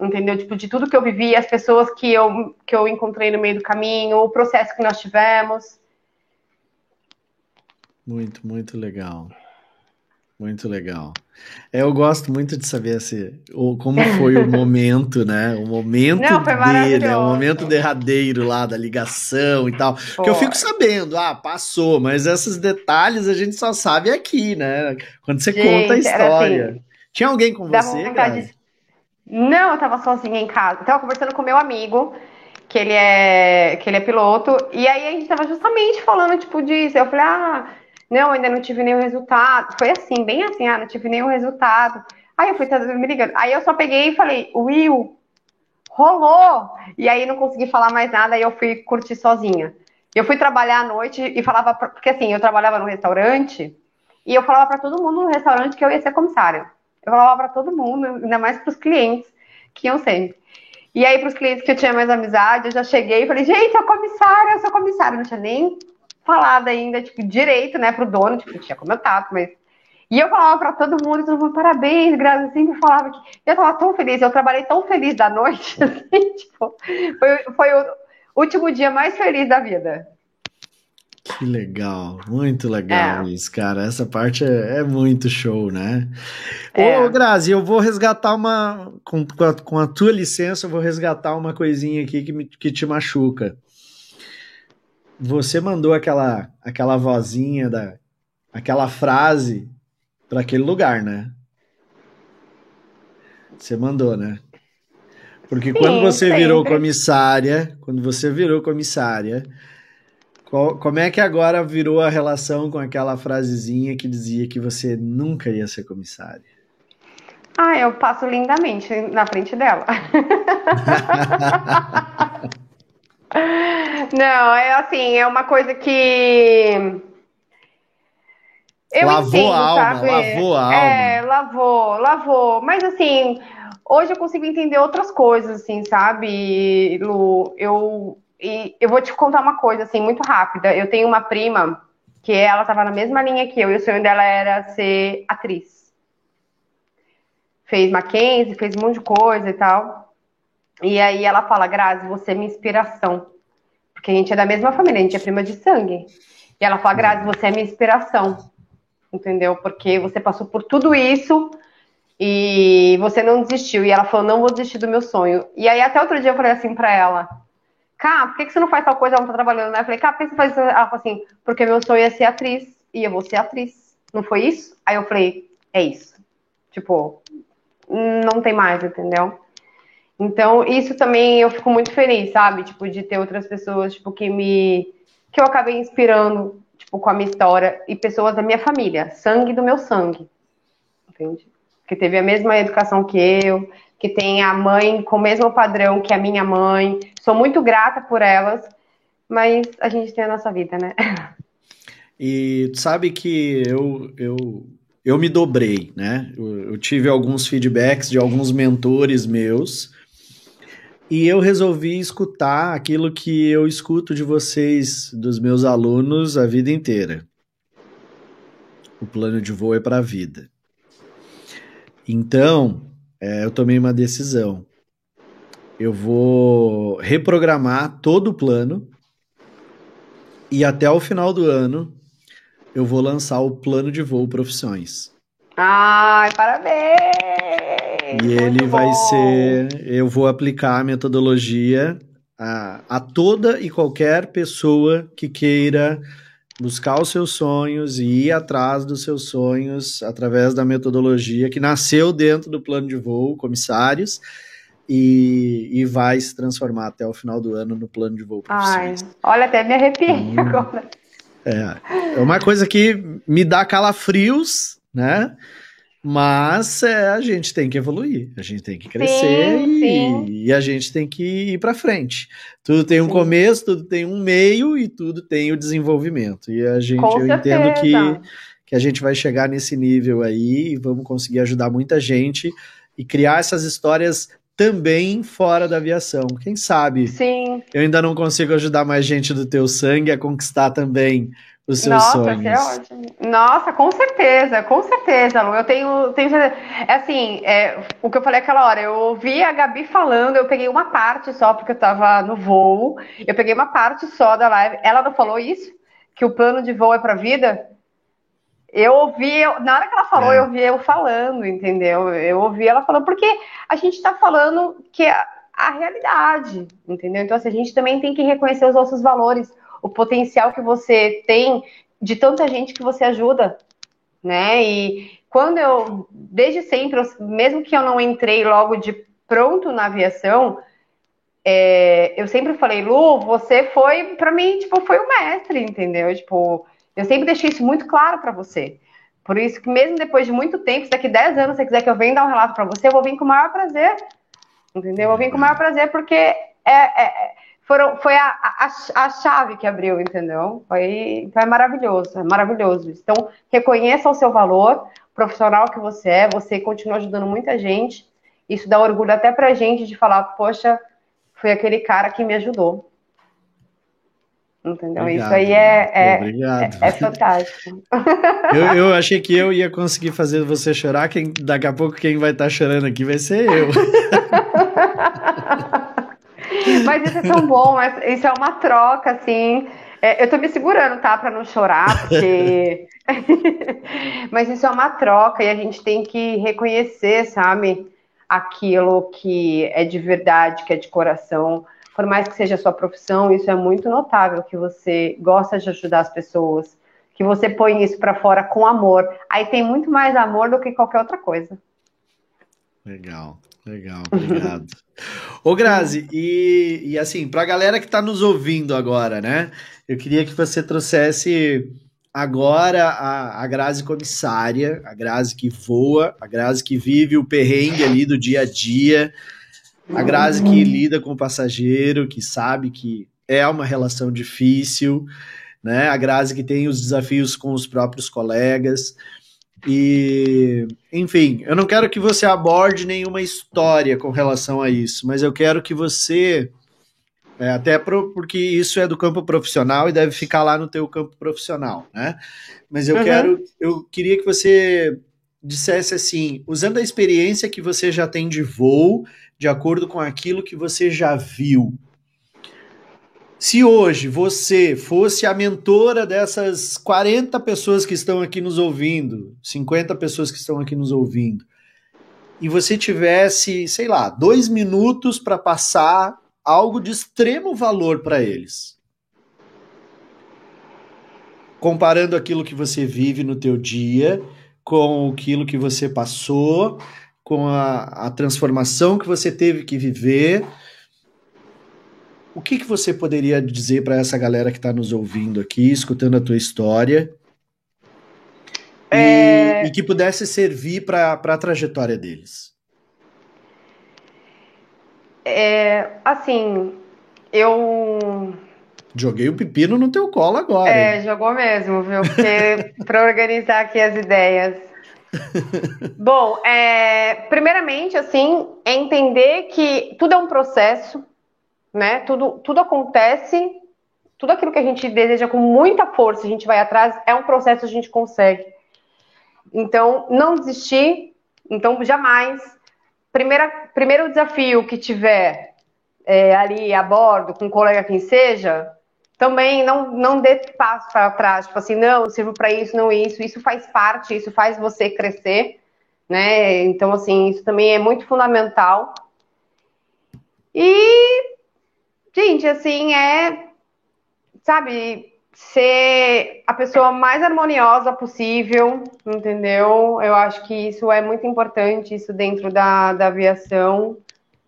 entendeu? Tipo, de tudo que eu vivi, as pessoas que eu, que eu encontrei no meio do caminho, o processo que nós tivemos. Muito, muito legal. Muito legal. É, eu gosto muito de saber se, ou como foi o momento, né? O momento Não, dele, é o momento derradeiro lá da ligação e tal. Porque eu fico sabendo, ah, passou, mas esses detalhes a gente só sabe aqui, né? Quando você gente, conta a história. Assim, Tinha alguém com você, cara? Não, eu tava sozinha em casa. Eu tava conversando com meu amigo, que ele é que ele é piloto, e aí a gente tava justamente falando, tipo, disso. Eu falei, ah não, ainda não tive nenhum resultado. Foi assim, bem assim, ah, não tive nenhum resultado. Aí eu fui me ligando. Aí eu só peguei e falei, Will, rolou! E aí não consegui falar mais nada, aí eu fui curtir sozinha. Eu fui trabalhar à noite e falava, porque assim, eu trabalhava no restaurante, e eu falava para todo mundo no restaurante que eu ia ser comissária. Eu falava para todo mundo, ainda mais para os clientes que iam sempre. E aí, para os clientes que eu tinha mais amizade, eu já cheguei e falei, gente, eu sou comissária, eu sou comissária. Não tinha nem falado ainda, tipo, direito, né, pro dono, tipo, tinha comentado, mas. E eu falava pra todo mundo, todo mundo, parabéns, Grazi, sempre falava que. Eu tava tão feliz, eu trabalhei tão feliz da noite, assim, tipo, foi, foi o último dia mais feliz da vida. Que legal, muito legal é. isso, cara. Essa parte é, é muito show, né? É. Ô, Grazi, eu vou resgatar uma. Com, com a, com, a, tua licença, eu vou resgatar uma coisinha aqui que, me, que te machuca. Você mandou aquela, aquela vozinha, da, aquela frase para aquele lugar, né? Você mandou, né? Porque Sim, quando você sempre. virou comissária, quando você virou comissária, qual, como é que agora virou a relação com aquela frasezinha que dizia que você nunca ia ser comissária? Ah, eu passo lindamente na frente dela. Não, é assim, é uma coisa que. Eu lavou entendo, a alma, sabe? lavou a alma. É, lavou, lavou. Mas assim, hoje eu consigo entender outras coisas, assim, sabe, Lu? Eu e eu vou te contar uma coisa, assim, muito rápida. Eu tenho uma prima que ela estava na mesma linha que eu, e o sonho dela era ser atriz. Fez Mackenzie, fez um monte de coisa e tal. E aí ela fala, Grazi, você é minha inspiração. Porque a gente é da mesma família, a gente é prima de sangue. E ela fala, Grazi, você é minha inspiração. Entendeu? Porque você passou por tudo isso e você não desistiu. E ela falou, não vou desistir do meu sonho. E aí até outro dia eu falei assim para ela, Cá, por que, que você não faz tal coisa? Ela não tá trabalhando, né? Eu falei, cá, por que você faz isso? Ela falou assim, porque meu sonho é ser atriz e eu vou ser atriz. Não foi isso? Aí eu falei, é isso. Tipo, não tem mais, entendeu? Então, isso também eu fico muito feliz, sabe? Tipo, de ter outras pessoas, tipo, que me. que eu acabei inspirando, tipo, com a minha história, e pessoas da minha família, sangue do meu sangue. Entende? Que teve a mesma educação que eu, que tem a mãe com o mesmo padrão que a minha mãe. Sou muito grata por elas, mas a gente tem a nossa vida, né? E sabe que eu, eu, eu me dobrei, né? Eu tive alguns feedbacks de alguns mentores meus e eu resolvi escutar aquilo que eu escuto de vocês, dos meus alunos, a vida inteira. O plano de voo é para a vida. Então, é, eu tomei uma decisão. Eu vou reprogramar todo o plano e até o final do ano eu vou lançar o plano de voo profissões. Ai, parabéns! E ele bom. vai ser. Eu vou aplicar a metodologia a, a toda e qualquer pessoa que queira buscar os seus sonhos e ir atrás dos seus sonhos através da metodologia que nasceu dentro do plano de voo, comissários, e, e vai se transformar até o final do ano no plano de voo Ai, olha, até me arrepiei hum, agora. É, é uma coisa que me dá calafrios, né? Mas é, a gente tem que evoluir, a gente tem que crescer sim, e, sim. e, a gente tem que ir para frente. Tudo tem um sim. começo, tudo tem um meio e tudo tem o desenvolvimento. E a gente, Com eu certeza. entendo que, que a gente vai chegar nesse nível aí e vamos conseguir ajudar muita gente e criar essas histórias também fora da aviação. Quem sabe? Sim. Eu ainda não consigo ajudar mais gente do teu sangue a conquistar também os seus Nossa, sonhos. É ótimo. Nossa, com certeza, com certeza, Lu. Eu tenho, tenho é assim, é, o que eu falei aquela hora, eu ouvi a Gabi falando, eu peguei uma parte só, porque eu tava no voo, eu peguei uma parte só da live. Ela não falou isso? Que o plano de voo é pra vida? Eu ouvi, eu, na hora que ela falou, é. eu ouvi eu falando, entendeu? Eu ouvi ela falando, porque a gente tá falando que é a realidade, entendeu? Então, assim, a gente também tem que reconhecer os nossos valores o potencial que você tem de tanta gente que você ajuda, né? E quando eu, desde sempre, mesmo que eu não entrei logo de pronto na aviação, é, eu sempre falei, Lu, você foi, para mim, tipo, foi o mestre, entendeu? Tipo, eu sempre deixei isso muito claro para você. Por isso que mesmo depois de muito tempo, se daqui 10 anos você quiser que eu venha dar um relato para você, eu vou vir com o maior prazer. Entendeu? Eu vou vir com o maior prazer porque é, é, foram, foi a, a, a chave que abriu, entendeu? Foi, então é maravilhoso, é maravilhoso. Então, reconheça o seu valor profissional que você é, você continua ajudando muita gente. Isso dá orgulho até pra gente de falar, poxa, foi aquele cara que me ajudou. Entendeu? Obrigado, Isso aí é, é, é, é, fantástico. Eu, eu, achei que eu ia conseguir fazer você chorar, quem, daqui a pouco quem vai estar tá chorando aqui vai ser eu. Mas isso é tão bom, isso é uma troca, assim. É, eu tô me segurando, tá? Pra não chorar, porque. Mas isso é uma troca e a gente tem que reconhecer, sabe? Aquilo que é de verdade, que é de coração. Por mais que seja a sua profissão, isso é muito notável que você gosta de ajudar as pessoas, que você põe isso para fora com amor. Aí tem muito mais amor do que qualquer outra coisa. Legal, legal, obrigado. Ô Grazi, e, e assim, para a galera que está nos ouvindo agora, né? Eu queria que você trouxesse agora a, a Grazi comissária, a Grazi que voa, a Grazi que vive o perrengue ali do dia a dia, a Grazi que lida com o passageiro, que sabe que é uma relação difícil, né? A Grazi que tem os desafios com os próprios colegas. E, enfim, eu não quero que você aborde nenhuma história com relação a isso, mas eu quero que você é, até pro, porque isso é do campo profissional e deve ficar lá no teu campo profissional, né? Mas eu uhum. quero, eu queria que você dissesse assim, usando a experiência que você já tem de voo, de acordo com aquilo que você já viu. Se hoje você fosse a mentora dessas 40 pessoas que estão aqui nos ouvindo, 50 pessoas que estão aqui nos ouvindo, e você tivesse, sei lá, dois minutos para passar algo de extremo valor para eles. Comparando aquilo que você vive no teu dia com aquilo que você passou, com a, a transformação que você teve que viver, o que, que você poderia dizer para essa galera que está nos ouvindo aqui, escutando a tua história, é... e, e, que pudesse servir para a trajetória deles? É, assim, eu. Joguei o pepino no teu colo agora. É, hein? jogou mesmo, viu? Porque para organizar aqui as ideias. Bom, é, primeiramente, assim, é entender que tudo é um processo, né? Tudo, tudo acontece, tudo aquilo que a gente deseja com muita força, a gente vai atrás, é um processo a gente consegue. Então, não desistir, então jamais primeira, primeiro desafio que tiver é, ali a bordo, com um colega quem seja, também não, não dê passo para trás, tipo assim, não, sirvo para isso, não isso, isso faz parte, isso faz você crescer, né? Então, assim, isso também é muito fundamental. E, gente, assim, é, sabe, ser a pessoa mais harmoniosa possível, entendeu? Eu acho que isso é muito importante, isso dentro da, da aviação,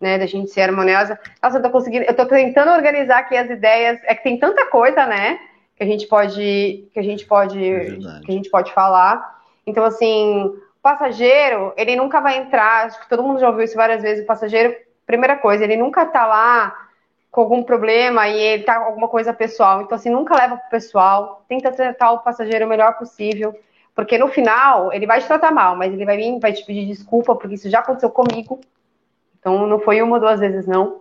né, da gente ser harmoniosa. Nossa, eu tô conseguindo, eu tô tentando organizar aqui as ideias, é que tem tanta coisa, né, que a gente pode, que a gente pode, é que a gente pode falar. Então, assim, o passageiro, ele nunca vai entrar, acho que todo mundo já ouviu isso várias vezes, o passageiro, primeira coisa, ele nunca tá lá com algum problema e ele tá com alguma coisa pessoal. Então, assim, nunca leva pro pessoal, tenta tratar o passageiro o melhor possível, porque no final ele vai te tratar mal, mas ele vai vir, vai te pedir desculpa, porque isso já aconteceu comigo. Então, não foi uma ou duas vezes, não.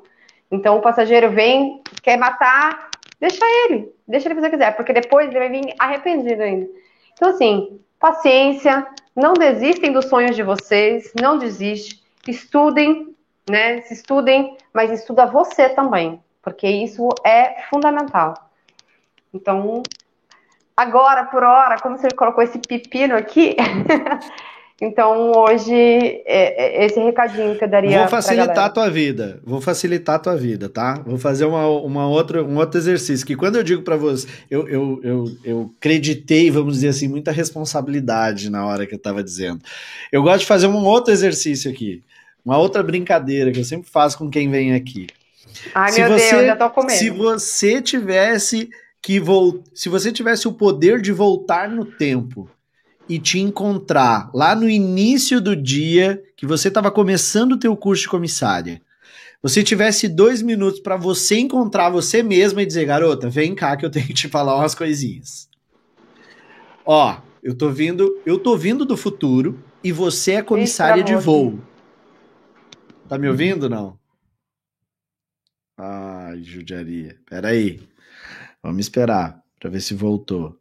Então, o passageiro vem, quer matar, deixa ele, deixa ele fazer o que quiser, porque depois ele vai vir arrependido ainda. Então, assim, paciência, não desistem dos sonhos de vocês, não desiste, estudem, né? Se estudem, mas estuda você também, porque isso é fundamental. Então, agora, por hora, como você colocou esse pepino aqui, então hoje é, é esse recadinho que eu daria. Vou facilitar a tua vida, vou facilitar a tua vida, tá? Vou fazer uma, uma outra, um outro exercício, que quando eu digo para você, eu, eu, eu, eu acreditei, vamos dizer assim, muita responsabilidade na hora que eu estava dizendo. Eu gosto de fazer um outro exercício aqui. Uma outra brincadeira que eu sempre faço com quem vem aqui. Ai, se meu você, Deus, já tô comendo. Se você tivesse que vol se você tivesse o poder de voltar no tempo e te encontrar lá no início do dia que você estava começando o teu curso de comissária, você tivesse dois minutos para você encontrar você mesma e dizer, garota, vem cá que eu tenho que te falar umas coisinhas. Ó, eu tô vindo, eu tô vindo do futuro e você é comissária de voo. Tá me ouvindo não? Ai, judiaria. Pera aí. Vamos esperar para ver se voltou.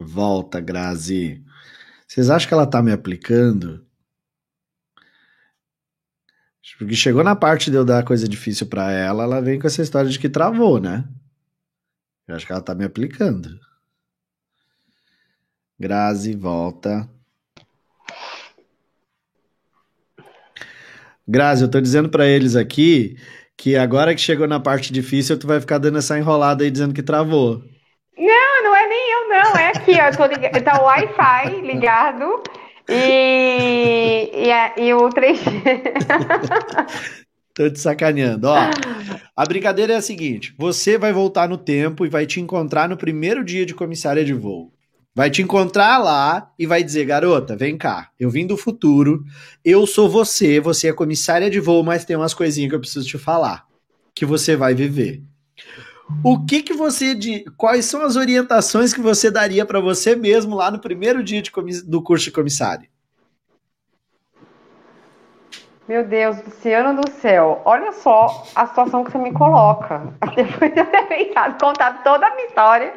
Volta, Grazi. Vocês acham que ela tá me aplicando? Porque chegou na parte de eu dar coisa difícil para ela, ela vem com essa história de que travou, né? Eu acho que ela tá me aplicando. Grazi, volta. Grazi, eu tô dizendo para eles aqui que agora que chegou na parte difícil, tu vai ficar dando essa enrolada aí dizendo que travou. Não, não é nem eu, não. É aqui, ó. Tô lig... Tá o Wi-Fi ligado e, e, a, e o 3G. Tô te sacaneando. Ó, a brincadeira é a seguinte: você vai voltar no tempo e vai te encontrar no primeiro dia de comissária de voo. Vai te encontrar lá e vai dizer: garota, vem cá, eu vim do futuro, eu sou você, você é comissária de voo, mas tem umas coisinhas que eu preciso te falar, que você vai viver. O que que você de quais são as orientações que você daria para você mesmo lá no primeiro dia de do curso de comissário? Meu Deus, Luciano do céu, olha só a situação que você me coloca. Depois de eu ter pensado, contado toda a minha história,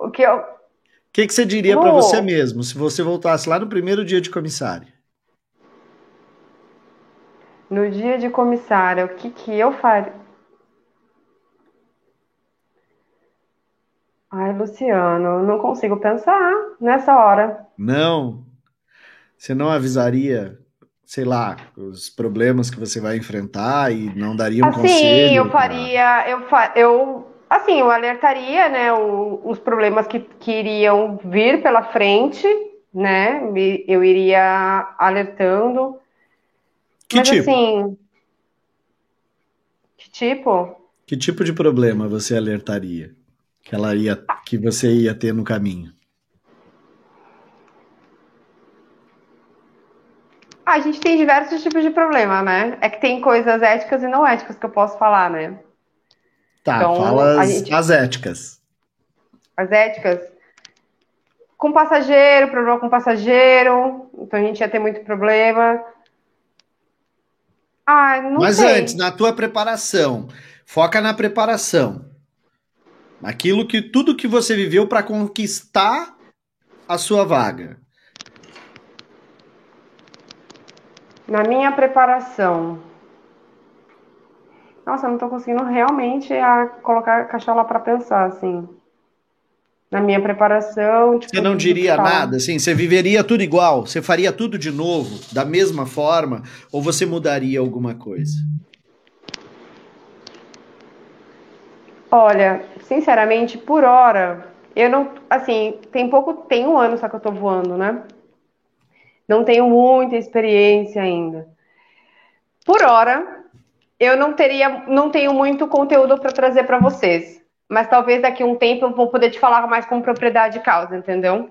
o que eu. O que, que você diria para você mesmo se você voltasse lá no primeiro dia de comissário? No dia de comissário, o que, que eu faria? Ai, Luciano, não consigo pensar nessa hora. Não. Você não avisaria, sei lá, os problemas que você vai enfrentar e não daria um assim, conselho? Sim, eu faria, eu, eu, assim, eu alertaria, né, o, os problemas que, que iriam vir pela frente, né? Eu iria alertando. Que Mas, tipo? assim, que tipo? Que tipo de problema você alertaria? que ela ia, que você ia ter no caminho? Ah, a gente tem diversos tipos de problema, né? É que tem coisas éticas e não éticas que eu posso falar, né? Tá, então, fala as, gente... as éticas. As éticas. Com passageiro, problema com passageiro, então a gente ia ter muito problema. Ah, não Mas sei. antes, na tua preparação, foca na preparação. Aquilo que tudo que você viveu para conquistar a sua vaga. Na minha preparação. Nossa, eu não estou conseguindo realmente a colocar a cachola para pensar assim. Na minha preparação, tipo, você não diria nada, assim, você viveria tudo igual, você faria tudo de novo, da mesma forma, ou você mudaria alguma coisa? Olha, sinceramente, por hora, eu não. Assim, tem pouco. Tem um ano só que eu tô voando, né? Não tenho muita experiência ainda. Por hora, eu não teria. Não tenho muito conteúdo para trazer para vocês. Mas talvez daqui a um tempo eu vou poder te falar mais com propriedade de causa, entendeu?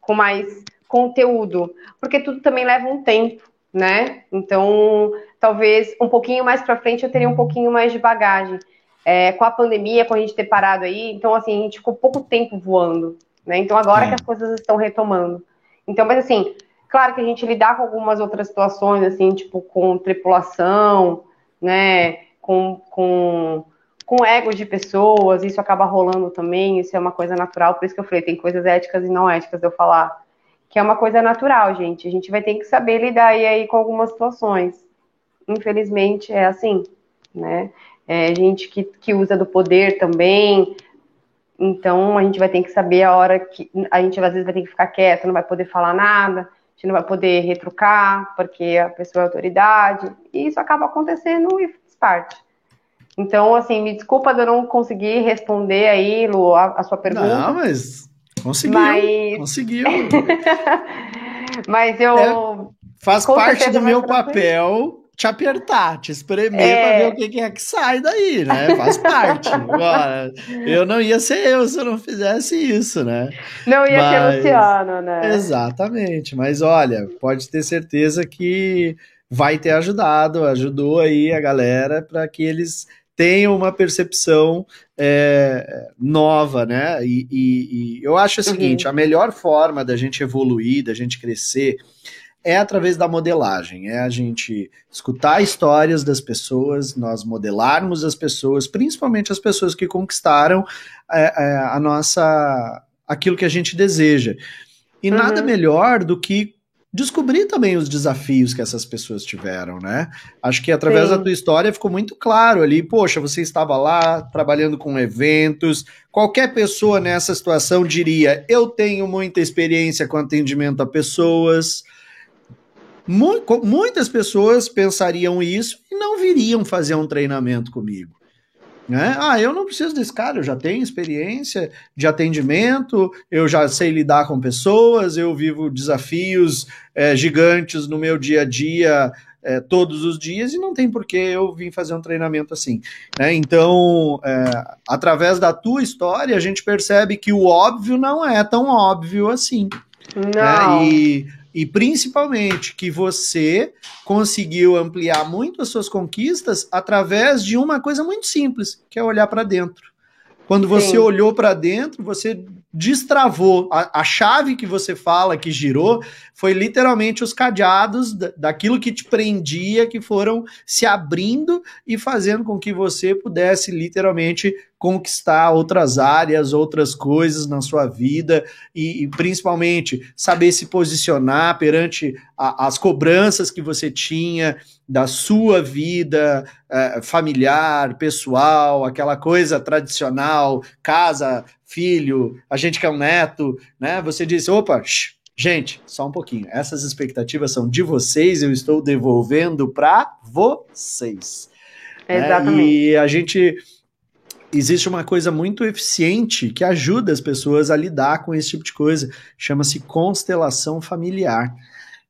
Com mais conteúdo. Porque tudo também leva um tempo, né? Então, talvez um pouquinho mais para frente eu teria um pouquinho mais de bagagem é, com a pandemia, com a gente ter parado aí, então assim, a gente ficou pouco tempo voando, né? Então agora é. que as coisas estão retomando. Então, mas assim, claro que a gente lidar com algumas outras situações, assim, tipo com tripulação, né? Com, com, com egos de pessoas, isso acaba rolando também, isso é uma coisa natural, por isso que eu falei, tem coisas éticas e não éticas de eu falar. Que é uma coisa natural, gente. A gente vai ter que saber lidar aí, com algumas situações. Infelizmente é assim, né? é, gente que, que usa do poder também. Então a gente vai ter que saber a hora que a gente às vezes vai ter que ficar quieto, não vai poder falar nada, gente não vai poder retrucar, porque a pessoa é autoridade, e isso acaba acontecendo e faz parte. Então, assim, me desculpa de eu não conseguir responder aí, Lu, a, a sua pergunta. Não, mas conseguiu, mas... conseguiu. mas eu... É, faz parte do meu papel te apertar, te espremer é... para ver o que, que é que sai daí, né? Faz parte. Agora, eu não ia ser eu se eu não fizesse isso, né? Não ia mas... ser Luciano, né? Exatamente. Mas olha, pode ter certeza que vai ter ajudado, ajudou aí a galera para que eles tenham uma percepção é, nova, né? E, e, e, eu acho o seguinte: uhum. a melhor forma da gente evoluir, da gente crescer, é através da modelagem, é a gente escutar histórias das pessoas, nós modelarmos as pessoas, principalmente as pessoas que conquistaram é, é, a nossa aquilo que a gente deseja. E uhum. nada melhor do que descobrir também os desafios que essas pessoas tiveram, né? Acho que através Sim. da tua história ficou muito claro ali, poxa, você estava lá trabalhando com eventos. Qualquer pessoa nessa situação diria: eu tenho muita experiência com atendimento a pessoas. Muitas pessoas pensariam isso e não viriam fazer um treinamento comigo. Né? Ah, eu não preciso desse cara, eu já tenho experiência de atendimento, eu já sei lidar com pessoas, eu vivo desafios é, gigantes no meu dia a dia é, todos os dias e não tem por que eu vir fazer um treinamento assim. Né? Então, é, através da tua história, a gente percebe que o óbvio não é tão óbvio assim. Né? Não. Né? E e principalmente que você conseguiu ampliar muito as suas conquistas através de uma coisa muito simples, que é olhar para dentro. Quando você Sim. olhou para dentro, você destravou. A, a, chave que você fala que girou foi literalmente os cadeados da, daquilo que te prendia, que foram se abrindo e fazendo com que você pudesse literalmente conquistar outras áreas, outras coisas na sua vida e, e principalmente saber se posicionar perante a, as cobranças que você tinha da sua vida é, familiar, pessoal, aquela coisa tradicional, casa, filho, a gente quer um neto, né? Você disse, opa, shh, gente, só um pouquinho. Essas expectativas são de vocês, eu estou devolvendo para vocês. Né? Exatamente. É, e a gente existe uma coisa muito eficiente que ajuda as pessoas a lidar com esse tipo de coisa, chama-se constelação familiar,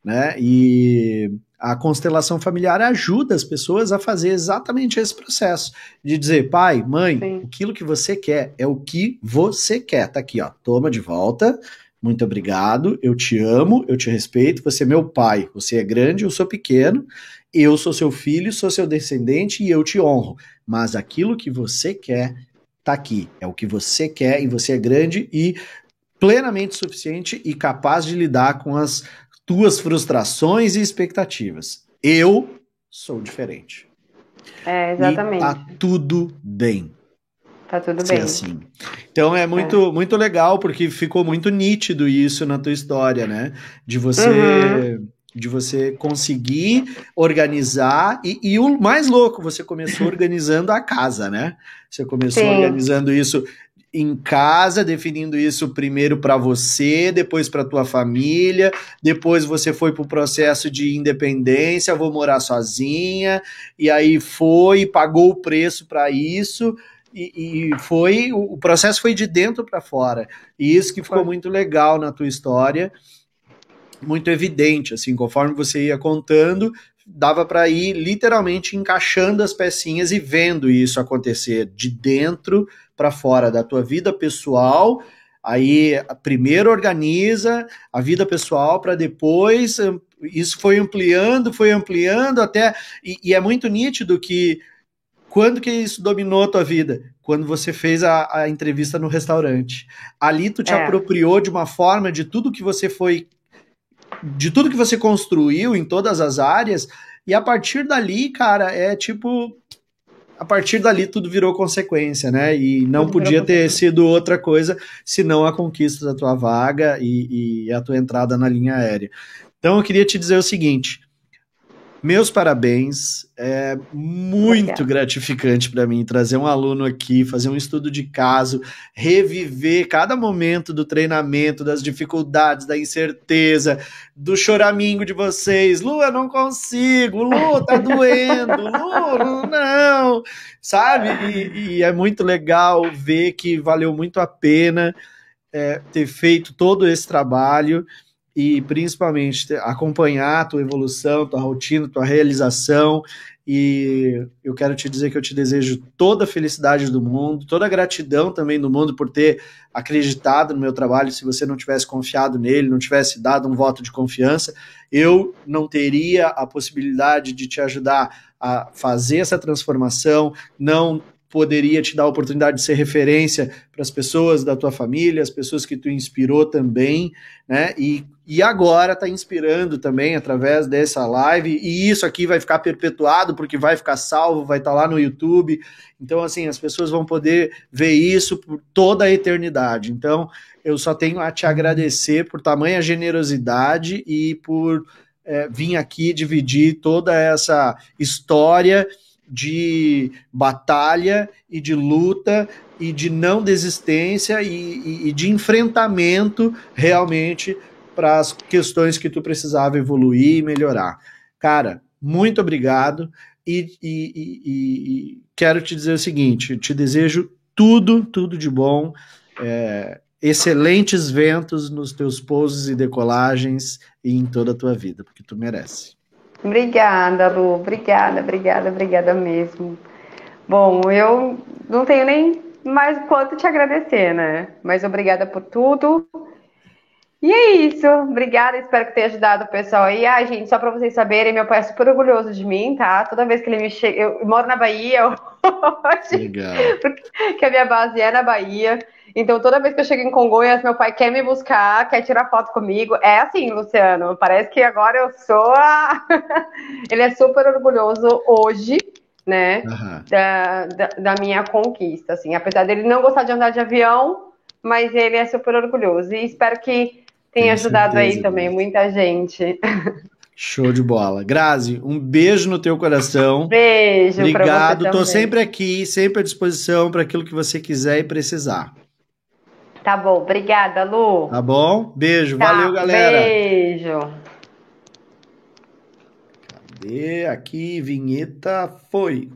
né? E a constelação familiar ajuda as pessoas a fazer exatamente esse processo de dizer, pai, mãe, Sim. aquilo que você quer é o que você quer. Tá aqui, ó, toma de volta. Muito obrigado, eu te amo, eu te respeito, você é meu pai, você é grande, eu sou pequeno, eu sou seu filho, sou seu descendente e eu te honro. Mas aquilo que você quer tá aqui, é o que você quer e você é grande e plenamente suficiente e capaz de lidar com as tuas frustrações e expectativas. Eu sou diferente. É, exatamente. E tá tudo bem. Tá tudo bem. assim. Então é muito, é. muito legal, porque ficou muito nítido isso na tua história, né? De você. Uhum. De você conseguir organizar, e, e, o mais louco, você começou organizando a casa, né? Você começou Sim. organizando isso em casa, definindo isso primeiro para você, depois para tua família, depois você foi para o processo de independência, vou morar sozinha, e aí foi, pagou o preço para isso. E, e, foi o processo foi de dentro para fora e isso que ficou muito legal na tua história muito evidente assim conforme você ia contando dava para ir literalmente encaixando as pecinhas e vendo isso acontecer de dentro para fora da tua vida pessoal. Aí primeiro organiza a vida pessoal para depois isso foi ampliando, foi ampliando até e, e, é muito nítido que quando que isso dominou a tua vida? Quando você fez a, a entrevista no restaurante. Ali tu te é. apropriou de uma forma de tudo que você foi de tudo que você construiu em todas as áreas, e a partir dali, cara, é tipo. A partir dali tudo virou consequência, né? E não tudo podia ter sido outra coisa senão a conquista da tua vaga e, e a tua entrada na linha aérea. Então eu queria te dizer o seguinte: meus parabéns. É muito gratificante para mim trazer um aluno aqui, fazer um estudo de caso, reviver cada momento do treinamento, das dificuldades, da incerteza, do choramingo de vocês. Lu, eu não consigo. Lu, tá doendo. Lu, não. Sabe? E, e, é muito legal ver que valeu muito a pena é, ter feito todo esse trabalho e principalmente acompanhar a tua evolução, tua rotina, tua realização. E eu quero te dizer que eu te desejo toda a felicidade do mundo, toda a gratidão também do mundo por ter acreditado no meu trabalho. Se você não tivesse confiado nele, não tivesse dado um voto de confiança, eu não teria a possibilidade de te ajudar a fazer essa transformação, não poderia te dar a oportunidade de ser referência para as pessoas da tua família, as pessoas que tu inspirou também, né? E, e agora está inspirando também através dessa live, e isso aqui vai ficar perpetuado, porque vai ficar salvo, vai estar tá lá no YouTube. Então, assim, as pessoas vão poder ver isso por toda a eternidade. Então, eu só tenho a te agradecer por tamanha generosidade e por é, vir aqui dividir toda essa história de batalha e de luta e de não desistência e, e, e de enfrentamento realmente para as questões que tu precisava evoluir e melhorar. Cara, muito obrigado e, e quero te dizer o seguinte: te desejo tudo, tudo de bom. É, excelentes ventos nos teus pousos e decolagens e em toda a tua vida, porque tu merece. Obrigada, Lu. Obrigada, obrigada, obrigada mesmo. Bom, eu não tenho nem mais quanto te agradecer, né? Mas obrigada por tudo. E é isso. Obrigada, espero que tenha ajudado o pessoal aí. Ai, gente, só para vocês saberem, meu pai é super orgulhoso de mim, tá? Toda vez que ele me chega. Eu moro na Bahia hoje. Legal. Porque a minha base é na Bahia. Então, toda vez que eu chego em Congonhas, meu pai quer me buscar, quer tirar foto comigo. É assim, Luciano. Parece que agora eu sou a. ele é super orgulhoso hoje, né? Uhum. Da, da, da, minha conquista. Assim. Apesar dele não gostar de andar de avião, mas ele é super orgulhoso. E espero que tenha ajudado certeza, aí também muita gente. Show de bola. Grazi, um beijo no teu coração. Beijo. Obrigado. Tô sempre aqui, sempre à disposição para aquilo que você quiser e precisar. Tá bom, obrigada, Lu. Tá bom? Beijo, tá, valeu, galera. Beijo. Cadê? Aqui, vinheta foi.